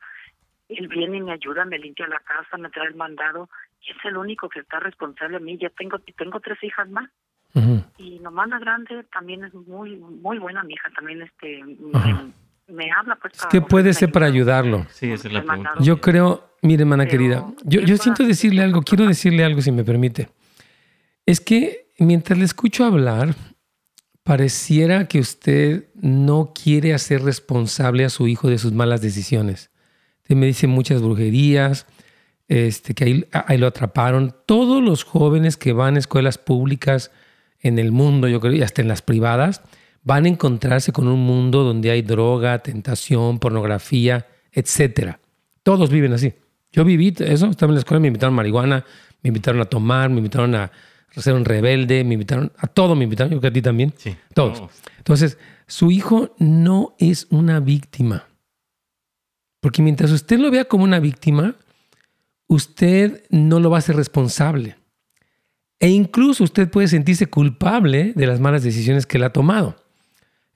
Él viene y me ayuda, me limpia la casa, me trae el mandado, y es el único que está responsable a mí. Ya tengo, tengo tres hijas más. Y nomás la grande también es muy muy buena mi hija, también este me, habla pues.
¿Qué puede ser para ayudarlo?
Sí, esa es la pregunta.
Yo creo, Mire, hermana querida, yo, yo siento decirle algo, quiero decirle algo si me permite. Es que mientras le escucho hablar, pareciera que usted no quiere hacer responsable a su hijo de sus malas decisiones. Me dice muchas brujerías, este, que ahí, ahí, lo atraparon. Todos los jóvenes que van a escuelas públicas en el mundo, yo creo, y hasta en las privadas, van a encontrarse con un mundo donde hay droga, tentación, pornografía, etc. Todos viven así. Yo viví eso, estaba en la escuela, me invitaron a marihuana, me invitaron a tomar, me invitaron a ser un rebelde, me invitaron a todo, me invitaron, yo que a ti también. Sí. Todos. Entonces, su hijo no es una víctima. Porque mientras usted lo vea como una víctima, usted no lo va a hacer responsable. E incluso usted puede sentirse culpable de las malas decisiones que él ha tomado.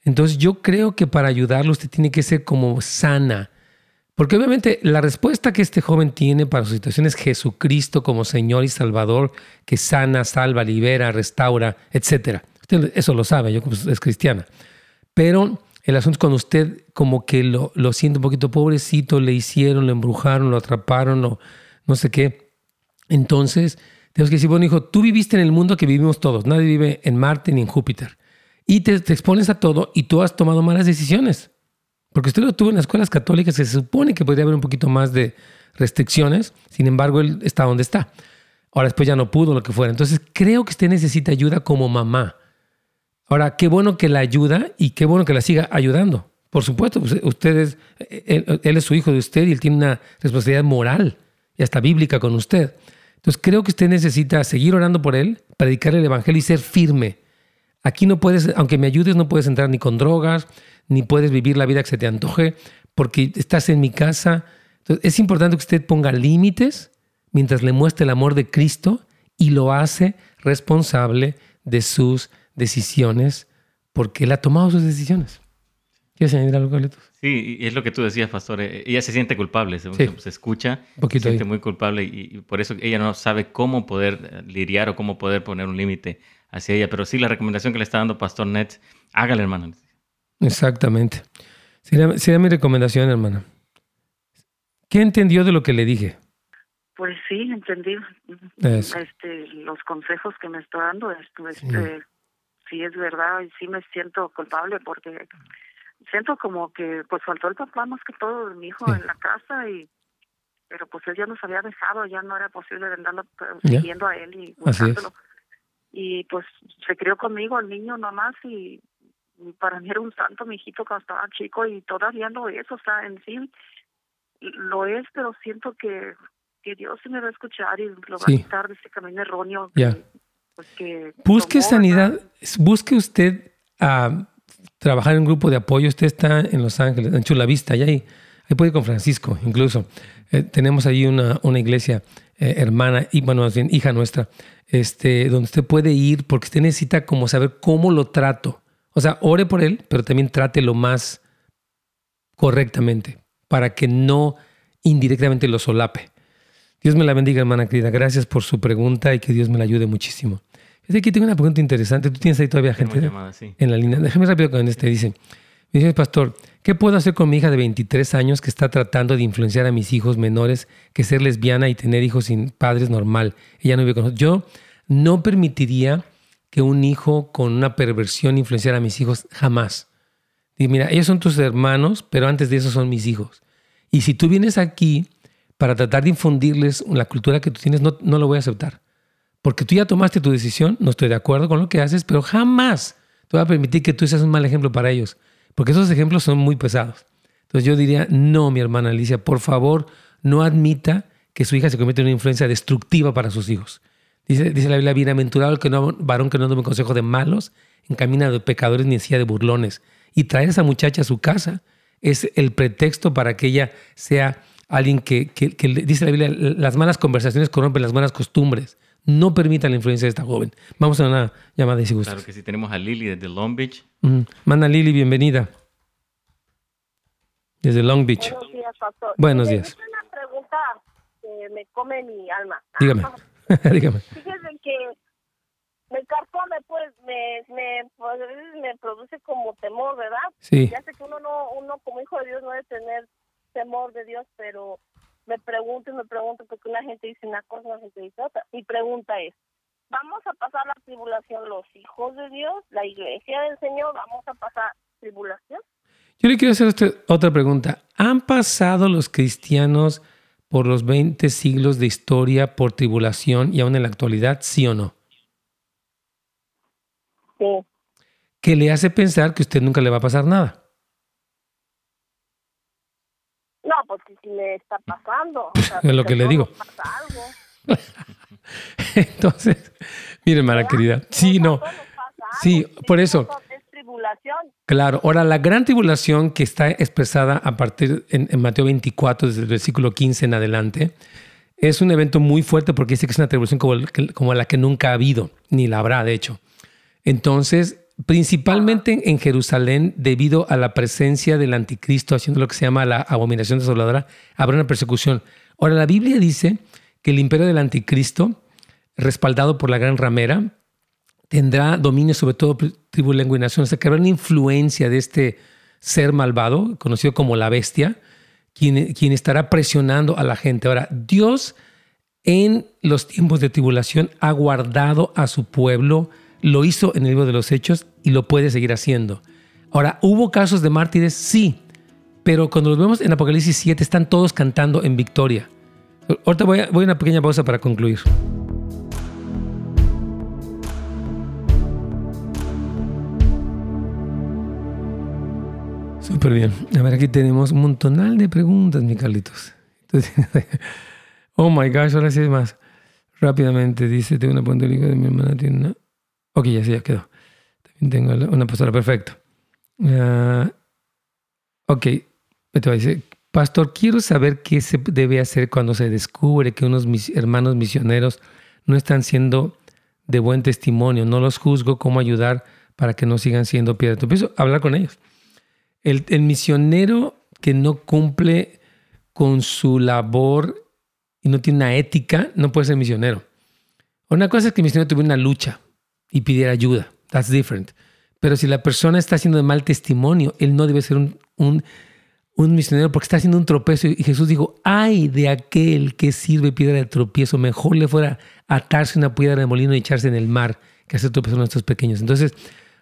Entonces yo creo que para ayudarlo usted tiene que ser como sana, porque obviamente la respuesta que este joven tiene para su situación es Jesucristo como Señor y Salvador que sana, salva, libera, restaura, etc. Usted eso lo sabe, yo es cristiana. Pero el asunto cuando usted como que lo, lo siente un poquito pobrecito, le hicieron, lo embrujaron, lo atraparon, o no sé qué. Entonces, tenemos que decir, bueno, hijo, tú viviste en el mundo que vivimos todos. Nadie vive en Marte ni en Júpiter. Y te, te expones a todo y tú has tomado malas decisiones. Porque usted lo tuvo en las escuelas católicas, se supone que podría haber un poquito más de restricciones, sin embargo, él está donde está. Ahora después ya no pudo, lo que fuera. Entonces, creo que usted necesita ayuda como mamá. Ahora, qué bueno que la ayuda y qué bueno que la siga ayudando. Por supuesto, pues, usted es, él, es su hijo de usted y él tiene una responsabilidad moral y hasta bíblica con usted. Entonces, creo que usted necesita seguir orando por él, predicarle el evangelio y ser firme. Aquí no puedes, aunque me ayudes, no puedes entrar ni con drogas, ni puedes vivir la vida que se te antoje porque estás en mi casa. Entonces, es importante que usted ponga límites mientras le muestre el amor de Cristo y lo hace responsable de sus decisiones porque él ha tomado sus decisiones. ¿Quieres añadir algo, Carlitos?
Sí, es lo que tú decías, pastor. Eh, ella se siente culpable, se, se escucha, se siente muy culpable y, por eso ella no sabe cómo poder eh, lidiar o cómo poder poner un límite hacia ella. Pero sí, la recomendación que le está dando Pastor Nets, hágale, hermano.
Exactamente. Sería, mi recomendación, hermana. ¿Qué entendió de lo que le dije?
Pues sí, entendí. Este, los consejos que me está dando, este, sí. Es verdad y sí me siento culpable porque siento como que pues faltó el papá más que todo de mi hijo en la casa y pero pues él ya nos había dejado, ya no era posible andarlo siguiendo a él y buscándolo. Y pues se crió conmigo el niño nomás y para mí era un santo mi hijito cuando estaba chico y todavía lo es, o sea, en sí lo es, pero siento que, que Dios sí me va a escuchar y lo va a quitar de ese camino erróneo.
Busque sanidad, busque usted a trabajar en un grupo de apoyo. Usted está en Los Ángeles, en Chula Vista, allá ahí, ahí puede ir con Francisco, incluso. Eh, tenemos ahí una, una iglesia eh, hermana, y bueno, más bien hija nuestra, este, donde usted puede ir porque usted necesita como saber cómo lo trato. O sea, ore por él, pero también trate lo más correctamente para que no indirectamente lo solape. Dios me la bendiga, hermana querida. Gracias por su pregunta y que Dios me la ayude muchísimo. Es aquí tengo una pregunta interesante. Tú tienes ahí todavía gente en la línea. Déjame rápido con este. Dice, me dice, pastor, ¿qué puedo hacer con mi hija de 23 años que está tratando de influenciar a mis hijos menores que ser lesbiana y tener hijos sin padres normal? Ella no vive con nosotros. Yo no permitiría que un hijo con una perversión influenciara a mis hijos jamás. Y mira, ellos son tus hermanos, pero antes de eso son mis hijos. Y si tú vienes aquí para tratar de infundirles la cultura que tú tienes, no, no lo voy a aceptar. Porque tú ya tomaste tu decisión, no estoy de acuerdo con lo que haces, pero jamás te voy a permitir que tú seas un mal ejemplo para ellos. Porque esos ejemplos son muy pesados. Entonces yo diría, no, mi hermana Alicia, por favor, no admita que su hija se convierta en una influencia destructiva para sus hijos. Dice, dice la Biblia, bienaventurado el que no, varón que no tome consejo de malos, encamina de pecadores ni encía de burlones. Y traer a esa muchacha a su casa es el pretexto para que ella sea alguien que, que, dice la Biblia, las malas conversaciones corrompen las buenas costumbres. No permita la influencia de esta joven. Vamos a una llamada y si gusta.
Claro que sí, tenemos a Lily desde Long Beach.
Manda Lily, bienvenida. Desde Long Beach.
Buenos días, pastor.
Buenos días.
Es una pregunta que me come mi alma.
Dígame. Dígame.
Fíjese que me carcome, pues, me, me, pues, me produce como temor, ¿verdad?
Sí.
Ya sé que uno, no, uno como hijo de Dios no debe tener temor de Dios, pero me pregunto y me pregunto porque una gente dice una cosa, una gente dice otra. Mi pregunta es, ¿vamos a pasar la tribulación los hijos de Dios, la iglesia del Señor? ¿Vamos a pasar tribulación?
Yo le quiero hacer otra pregunta. ¿Han pasado los cristianos por los 20 siglos de historia por tribulación y aún en la actualidad, sí o no?
Sí.
¿Qué le hace pensar que usted nunca le va a pasar nada?
No, me está pasando.
es lo que le digo. Entonces, mire, hermana querida. Sí, no. Sí, por eso. Claro, ahora la gran tribulación que está expresada a partir en, Mateo 24, desde el versículo 15 en adelante, es un evento muy fuerte porque dice que es una tribulación como, como la que nunca ha habido, ni la habrá, de hecho. Entonces, principalmente en Jerusalén, debido a la presencia del anticristo haciendo lo que se llama la abominación desoladora, habrá una persecución. Ahora, la Biblia dice que el imperio del anticristo, respaldado por la gran ramera, tendrá dominio sobre todo tribu, lengua y nación. O sea, que habrá una influencia de este ser malvado, conocido como la bestia, quien, quien estará presionando a la gente. Ahora, Dios en los tiempos de tribulación ha guardado a su pueblo, lo hizo en el libro de los Hechos y lo puede seguir haciendo. Ahora, ¿hubo casos de mártires? Sí, pero cuando los vemos en Apocalipsis 7 están todos cantando en victoria. Ahorita voy a, voy una pequeña pausa para concluir. Súper bien. A ver, aquí tenemos un montonal de preguntas, mi Carlitos. oh my gosh, ahora sí es más. Rápidamente dice, tengo una pregunta de mi hermana, tiene una... Ok, ya sí, ya quedó. También tengo una pastora, perfecto. Uh, ok, pastor, quiero saber qué se debe hacer cuando se descubre que unos hermanos misioneros no están siendo de buen testimonio. No los juzgo, cómo ayudar para que no sigan siendo piedra. Empiezo a hablar con ellos. El, misionero que no cumple con su labor y no tiene una ética, no puede ser misionero. Una cosa es que el misionero tuviera una lucha y pidiera ayuda. That's different. Pero si la persona está haciendo de mal testimonio, él no debe ser un, un, un, misionero porque está haciendo un tropezo. Y Jesús dijo, ay de aquel que sirve piedra de tropiezo, mejor le fuera atarse una piedra de molino y echarse en el mar que hacer tropezar a nuestros pequeños. Entonces,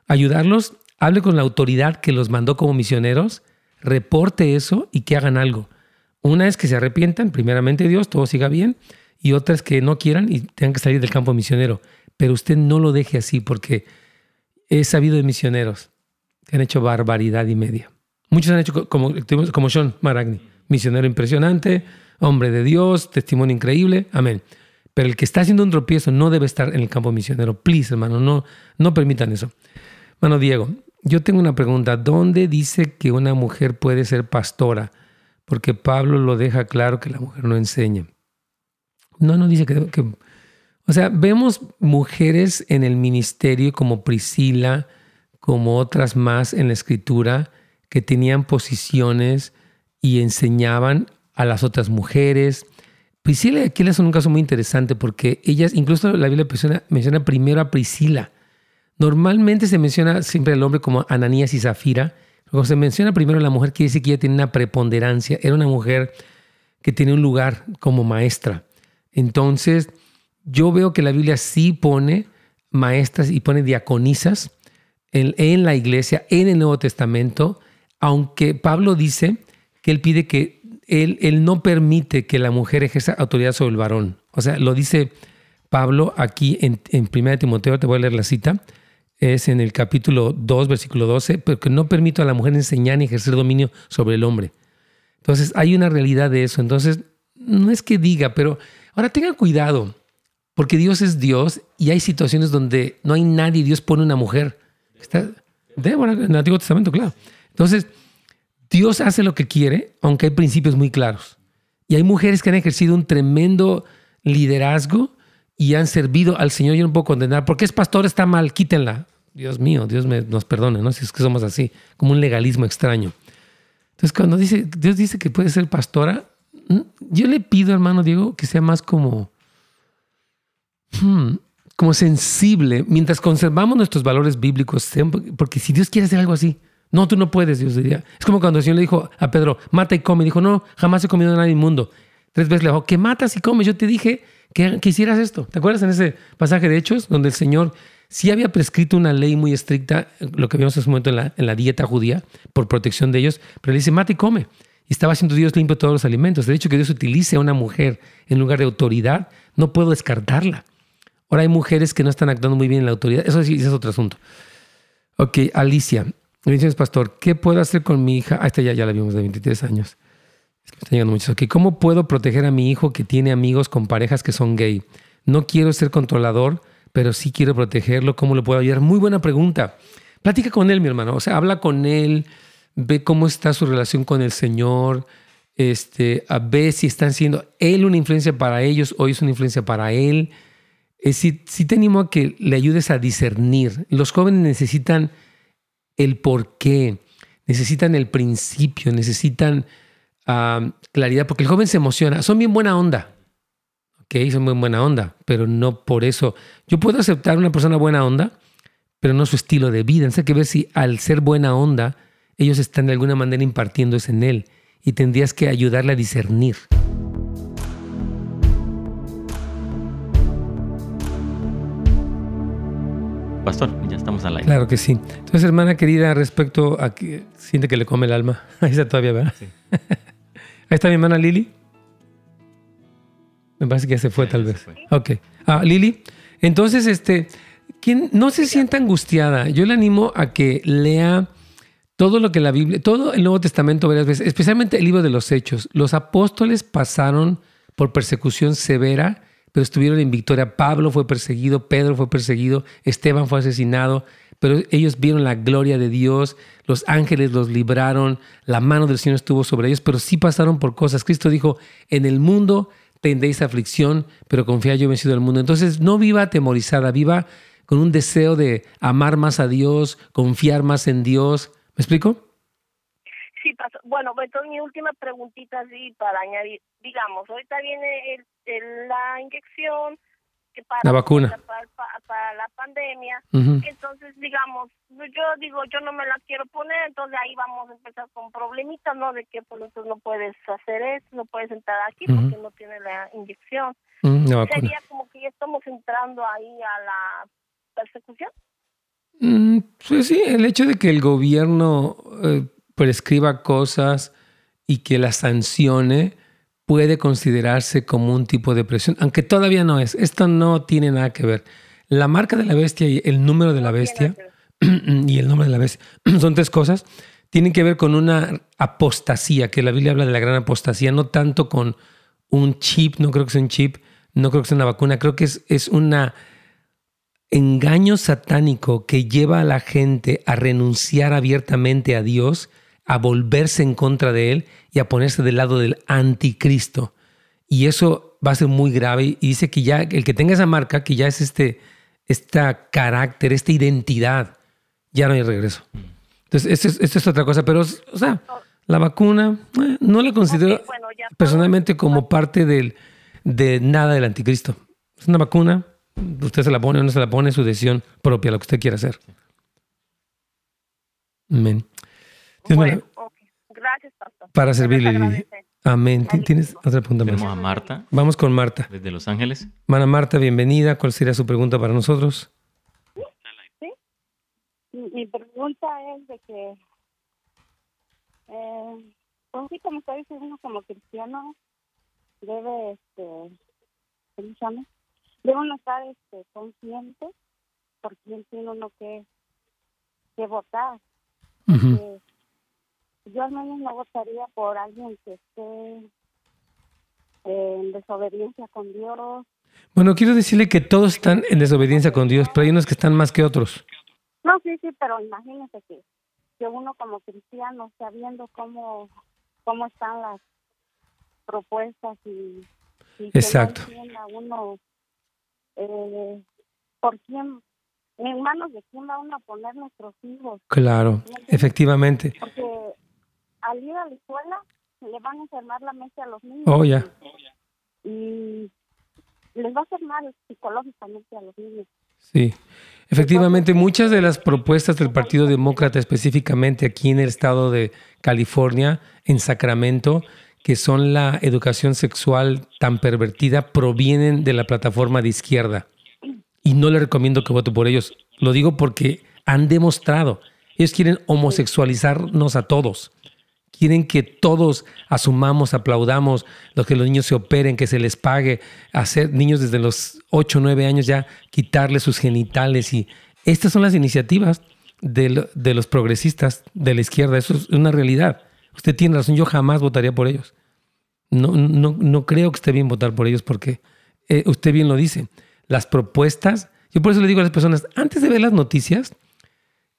ayudarlos hable con la autoridad que los mandó como misioneros, reporte eso y que hagan algo. Una es que se arrepientan, primeramente Dios, todo siga bien, y otra es que no quieran y tengan que salir del campo misionero. Pero usted no lo deje así porque he sabido de misioneros que han hecho barbaridad y media. Muchos han hecho como, como Sean Maragni, misionero impresionante, hombre de Dios, testimonio increíble, amén. Pero el que está haciendo un tropiezo no debe estar en el campo misionero. Please, hermano, no, no permitan eso. Hermano Diego, yo tengo una pregunta. ¿Dónde dice que una mujer puede ser pastora? Porque Pablo lo deja claro que la mujer no enseña. No, no dice que, que o sea, vemos mujeres en el ministerio como Priscila, como otras más en la escritura, que tenían posiciones y enseñaban a las otras mujeres. Priscila y Aquila son un caso muy interesante porque ellas, incluso la Biblia menciona, primero a Priscila. Normalmente se menciona siempre al hombre como Ananías y Zafira. Cuando se menciona primero a la mujer, quiere decir que ella tiene una preponderancia. Era una mujer que tiene un lugar como maestra. Entonces, yo veo que la Biblia sí pone maestras y pone diaconisas en, la iglesia, en el Nuevo Testamento, aunque Pablo dice que él pide que él, él no permite que la mujer ejerza autoridad sobre el varón. O sea, lo dice Pablo aquí en, en 1 Timoteo, te voy a leer la cita, es en el capítulo 2, versículo 12, porque no permito a la mujer enseñar ni ejercer dominio sobre el hombre. Entonces, hay una realidad de eso. Entonces, no es que diga, pero ahora tengan cuidado. Porque Dios es Dios y hay situaciones donde no hay nadie, Dios pone una mujer. Está, Débora, en el Antiguo Testamento, claro. Entonces, Dios hace lo que quiere, aunque hay principios muy claros. Y hay mujeres que han ejercido un tremendo liderazgo y han servido al Señor. Yo no puedo condenar. Porque es pastor, está mal, quítenla. Dios mío, Dios me, nos perdone, ¿no? Si es que somos así, como un legalismo extraño. Entonces, cuando dice, Dios dice que puede ser pastora, yo le pido, hermano Diego, que sea más como Hmm, como sensible, mientras conservamos nuestros valores bíblicos, porque si Dios quiere hacer algo así, no, tú no puedes, Dios diría. Es como cuando el Señor le dijo a Pedro, mata y come. Dijo, no, jamás he comido nada inmundo. Tres veces le dijo, ¿qué matas y comes? Yo te dije que, hicieras esto. ¿Te acuerdas en ese pasaje de Hechos donde el Señor sí había prescrito una ley muy estricta, lo que vimos en ese momento en la, en la dieta judía, por protección de ellos, pero le dice, mata y come. Y estaba haciendo Dios limpio todos los alimentos. De hecho, que Dios utilice a una mujer en lugar de autoridad, no puedo descartarla. Ahora hay mujeres que no están actuando muy bien en la autoridad. Eso sí, es otro asunto. Ok, Alicia. Bendiciones, pastor. ¿Qué puedo hacer con mi hija? Ah, esta ya, ya la vimos de 23 años. Es que me están llegando muchos. Ok, ¿cómo puedo proteger a mi hijo que tiene amigos con parejas que son gay? No quiero ser controlador, pero sí quiero protegerlo. ¿Cómo lo puedo ayudar? Muy buena pregunta. Platica con él, mi hermano. O sea, habla con él, ve cómo está su relación con el Señor, este, a ver si están siendo él una influencia para ellos o es una influencia para él si sí, te animo a que le ayudes a discernir. Los jóvenes necesitan el porqué, necesitan el principio, necesitan claridad, porque el joven se emociona. Son bien buena onda. Ok, son bien buena onda, pero no por eso. Yo puedo aceptar una persona buena onda, pero no su estilo de vida. Entonces hay que ver si al ser buena onda, ellos están de alguna manera impartiendo eso en él. Y tendrías que ayudarle a discernir.
Pastor, ya estamos al aire.
Claro que sí. Entonces, hermana querida, respecto a que siente que le come el alma. Ahí está todavía, ¿verdad? Sí. Ahí está mi hermana Lili. Me parece que ya se fue, tal vez. Ok. Ah, Lili. Entonces, este, quien no se sienta angustiada, yo le animo a que lea todo lo que la Biblia, todo el Nuevo Testamento varias veces, especialmente el libro de los Hechos. Los apóstoles pasaron por persecución severa pero estuvieron en victoria. Pablo fue perseguido, Pedro fue perseguido, Esteban fue asesinado, pero ellos vieron la gloria de Dios, los ángeles los libraron, la mano del Señor estuvo sobre ellos, pero sí pasaron por cosas. Cristo dijo, en el mundo tendréis aflicción, pero confía yo he vencido el mundo. Entonces no viva atemorizada, viva con un deseo de amar más a Dios, confiar más en Dios. ¿Me explico?
Bueno, entonces mi última preguntita, sí, para añadir, digamos, ahorita viene el, la inyección, que para
la vacuna.
para, la pandemia entonces digamos yo digo yo no me la quiero poner entonces ahí vamos a empezar con problemitas no de que por eso no puedes hacer esto no puedes entrar aquí porque no tiene la inyección. Sería como que ya estamos entrando ahí a la persecución
mm, pues sí el hecho de que el gobierno eh, prescriba cosas y que las sancione puede considerarse como un tipo de presión, aunque todavía no es. Esto no tiene nada que ver. La marca de la bestia y el número de la bestia y el nombre de la bestia son tres cosas. Tienen que ver con una apostasía, que la Biblia habla de la gran apostasía, no tanto con un chip, no creo que sea un chip, No creo que sea una vacuna, creo que es, es un engaño satánico que lleva a la gente a renunciar abiertamente a Dios, a volverse en contra de Él y a ponerse del lado del anticristo. Y eso va a ser muy grave. Y dice que ya el que tenga esa marca, que ya es este, esta carácter, esta identidad, ya no hay regreso. Entonces, esto es, otra cosa. Pero, o sea, la vacuna eh, no la considero personalmente como parte del, de nada del anticristo. Es una vacuna, usted se la pone o no se la pone, es su decisión propia, lo que usted quiera hacer. Amén.
Gracias, pastor.
Para servirle, Amén. ¿Tienes otra pregunta
más? a Marta.
Vamos con Marta.
Desde Los Ángeles.
Mana Marta, bienvenida. ¿Cuál sería su pregunta para nosotros?
Sí. Mi pregunta es de que, eh, pues sí, como está diciendo, como cristiano, debe, este, ¿cómo se llama? Debe uno estar este, consciente por quién tiene uno que, que votar yo al menos no votaría por alguien que esté en desobediencia con Dios.
Bueno, quiero decirle que todos están en desobediencia con Dios, pero hay unos que están más que otros.
No, sí, sí, pero imagínese que, que uno como cristiano, sabiendo cómo, cómo están las propuestas y,
Exacto.
uno eh, por quién, en manos de quién va uno a poner nuestros hijos.
Claro, efectivamente.
Porque al ir a la escuela le van a enfermar la mente a los niños.
Oh, ya.
Y les va a hacer mal psicológicamente a los niños.
Sí. Efectivamente, muchas de las propuestas del Partido Demócrata, específicamente aquí en el estado de California, en Sacramento, que son la educación sexual tan pervertida, provienen de la plataforma de izquierda. Y no le recomiendo que vote por ellos. Lo digo porque han demostrado, ellos quieren homosexualizarnos a todos quieren que todos asumamos, aplaudamos, los que los niños se operen, que se les pague, hacer niños desde los 8 o 9 años ya quitarles sus genitales y estas son las iniciativas de, de, los progresistas de la izquierda, eso es una realidad. Usted tiene razón, yo jamás votaría por ellos. No, no, no creo que esté bien votar por ellos porque eh, usted bien lo dice. Las propuestas, yo por eso le digo a las personas, antes de ver las noticias,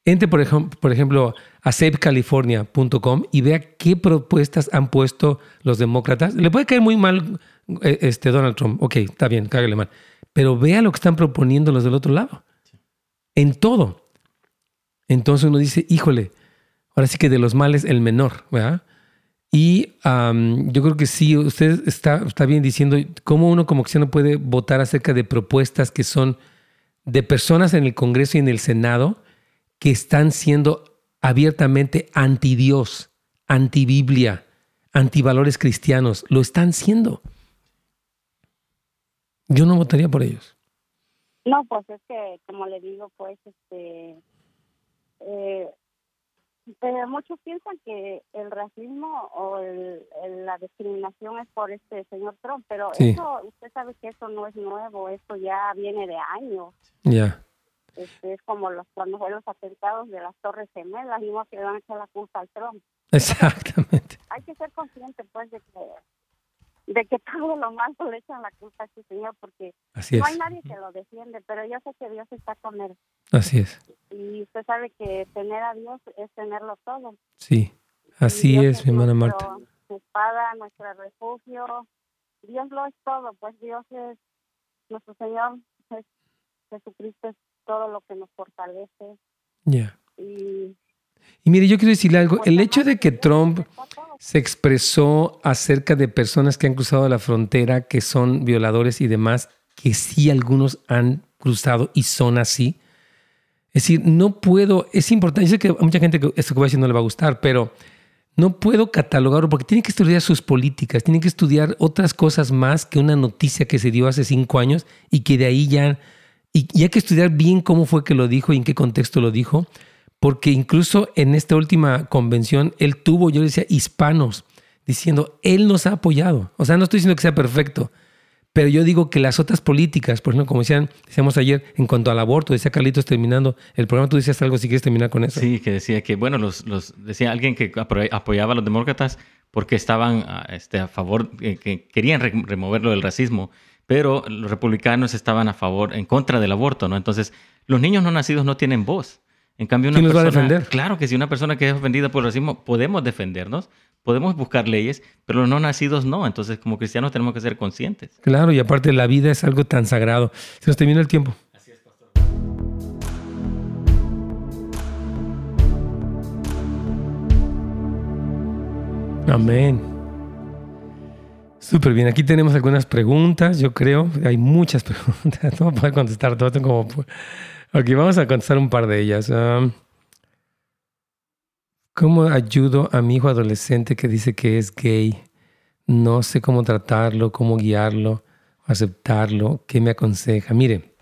entre, por ejemplo, por ejemplo a savecalifornia.com y vea qué propuestas han puesto los demócratas. Le puede caer muy mal eh, este Donald Trump. Ok, está bien, cágale mal. Pero vea lo que están proponiendo los del otro lado. En todo. Entonces uno dice, híjole, ahora sí que de los males el menor, ¿verdad? Y yo creo que sí, usted está, está bien diciendo cómo uno como cristiano puede votar acerca de propuestas que son de personas en el Congreso y en el Senado que están siendo abiertamente anti Dios, anti Biblia, anti valores cristianos. Lo están siendo. Yo no votaría por ellos.
No, pues es que, como le digo, pues, este, eh, muchos piensan que el racismo o la discriminación es por este señor Trump, pero eso, usted sabe que eso no es nuevo, eso ya viene de años.
Ya.
Este, es como los cuando fueron los atentados de las Torres Gemelas, no que le van a echar la culpa al Trump.
Exactamente.
Hay que ser consciente, pues, de que, de que todo lo malo le echan la culpa a este señor, porque no hay nadie que lo defiende, pero yo sé que Dios está con él.
Así es.
Y usted sabe que tener a Dios es tenerlo todo.
Sí, así es, mi hermana Marta.
Nuestra espada, nuestro refugio, Dios lo es todo, pues Dios es nuestro Señor, es, Jesucristo es todo lo que nos fortalece.
Ya.
Y,
mire, yo quiero decirle algo. El hecho de que Trump se expresó acerca de personas que han cruzado la frontera, que son violadores y demás, que sí algunos han cruzado y son así. Es decir, no puedo, es importante, yo sé que a mucha gente que esto que voy a decir no le va a gustar, pero no puedo catalogarlo porque tiene que estudiar sus políticas, tiene que estudiar otras cosas más que una noticia que se dio hace cinco años y que de ahí ya y, hay que estudiar bien cómo fue que lo dijo y en qué contexto lo dijo, porque incluso en esta última convención él tuvo, yo decía, hispanos diciendo, él nos ha apoyado. O sea, no estoy diciendo que sea perfecto, pero yo digo que las otras políticas, por ejemplo, como decían, decíamos ayer, en cuanto al aborto, decía Carlitos terminando el programa, tú decías algo si quieres terminar con eso.
Sí, que decía que, bueno, los, decía alguien que apoyaba a los demócratas porque estaban este, a favor, eh, que querían removerlo del racismo pero los republicanos estaban a favor, en contra del aborto, ¿no? Entonces, los niños no nacidos no tienen voz. En cambio, una
¿Quién
persona,
los va a defender?
Claro que si una persona que es ofendida por el racismo, podemos defendernos, podemos buscar leyes, pero los no nacidos no. Entonces, como cristianos tenemos que ser conscientes.
Claro, y aparte la vida es algo tan sagrado. Se nos termina el tiempo.
Así es, pastor.
Amén. Súper bien. Aquí tenemos algunas preguntas, yo creo. Hay muchas preguntas. No voy a poder contestar como... Ok, vamos a contestar un par de ellas. ¿Cómo ayudo a mi hijo adolescente que dice que es gay? No sé cómo tratarlo, cómo guiarlo, aceptarlo. ¿Qué me aconseja? Mire,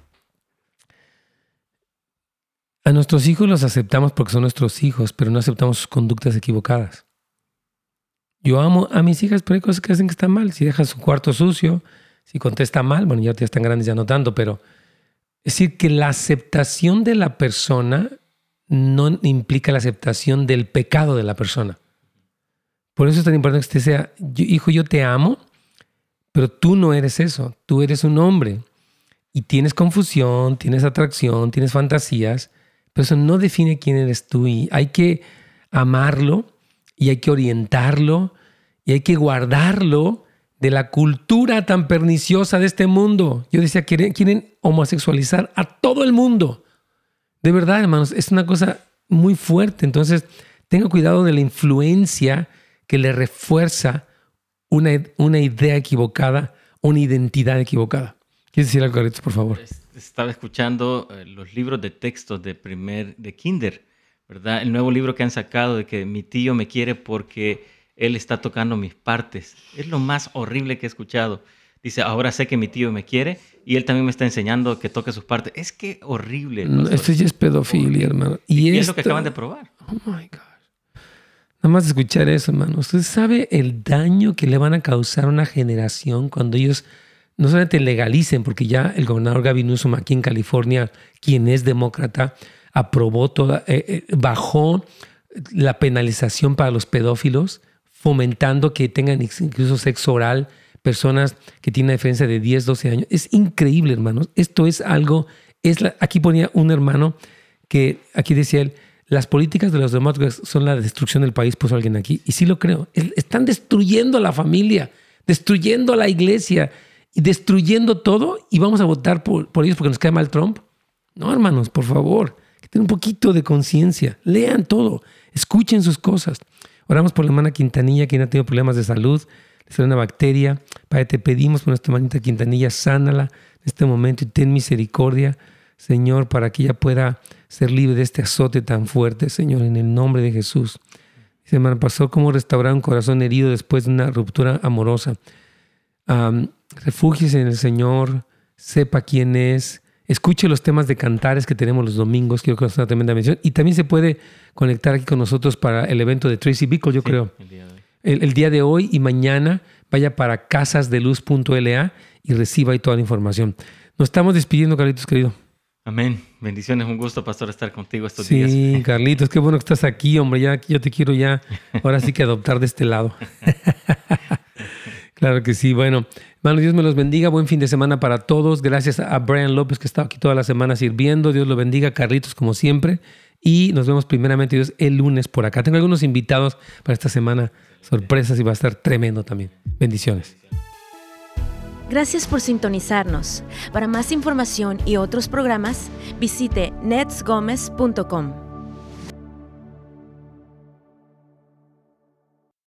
a nuestros hijos los aceptamos porque son nuestros hijos, pero no aceptamos sus conductas equivocadas. Yo amo a mis hijas, pero hay cosas que hacen que están mal. Si dejan su cuarto sucio, si contesta mal, bueno, ya están grandes, ya no tanto, pero es decir, que la aceptación de la persona no implica la aceptación del pecado de la persona. Por eso es tan importante que usted sea, hijo, yo te amo, pero tú no eres eso, tú eres un hombre y tienes confusión, tienes atracción, tienes fantasías, pero eso no define quién eres tú y hay que amarlo y hay que orientarlo y hay que guardarlo de la cultura tan perniciosa de este mundo. Yo decía, quieren, quieren homosexualizar a todo el mundo. De verdad, hermanos, es una cosa muy fuerte. Entonces, tenga cuidado de la influencia que le refuerza una, una idea equivocada, una identidad equivocada. ¿Quieres decir algo, por favor?
Estaba escuchando eh, los libros de textos de primer, de kinder, ¿verdad? El nuevo libro que han sacado de que mi tío me quiere porque él está tocando mis partes. Es lo más horrible que he escuchado. Dice, ahora sé que mi tío me quiere y él también me está enseñando que toque sus partes. Es que horrible.
No, esto ya es pedofilia, hermano.
Y, y es lo que acaban de probar.
Oh my gosh. Nada más escuchar eso, hermano. Usted sabe el daño que le van a causar a una generación cuando ellos no solamente legalicen, porque ya el gobernador Gavin Newsom aquí en California, quien es demócrata, aprobó toda, eh, eh, bajó la penalización para los pedófilos, fomentando que tengan incluso sexo oral personas que tienen una diferencia de 10, 12 años. Es increíble, hermanos. Esto es algo, es la, aquí ponía un hermano que, aquí decía él, las políticas de los demócratas son la destrucción del país, puso alguien aquí. Y sí lo creo. Están destruyendo a la familia, destruyendo a la iglesia y destruyendo todo y vamos a votar por, ellos porque nos cae mal Trump. No, hermanos, por favor, tengan un poquito de conciencia. Lean todo, escuchen sus cosas. Oramos por la hermana Quintanilla, quien ha tenido problemas de salud, le sale una bacteria. Padre, te pedimos por nuestra hermanita Quintanilla, sánala en este momento y ten misericordia, Señor, para que ella pueda ser libre de este azote tan fuerte, Señor, en el nombre de Jesús. Dice, hermano Pastor, ¿cómo restaurar un corazón herido después de una ruptura amorosa? Um, refúgiese en el Señor, sepa quién es, escuche los temas de cantares que tenemos los domingos, quiero que es una tremenda mención. Y también se puede conectar aquí con nosotros para el evento de Tracy Bickle, yo
Sí,
creo.
el día de hoy.
El, el día de hoy y mañana vaya para casasdeluz.la y reciba ahí toda la información. Nos estamos despidiendo, Carlitos, querido.
Amén. Bendiciones. Un gusto, pastor, estar contigo estos días.
Sí, Carlitos, qué bueno que estás aquí, hombre. Ya yo te quiero ya, ahora sí que adoptar de este lado. claro que sí. Bueno, hermano, Dios me los bendiga. Buen fin de semana para todos. Gracias a Brian López que está aquí toda la semana sirviendo. Dios lo bendiga, Carlitos, como siempre. Y nos vemos primeramente Dios el lunes por acá. Tengo algunos invitados para esta semana, sorpresas y va a estar tremendo también. Bendiciones.
Gracias por sintonizarnos. Para más información y otros programas, visite netsgomez.com.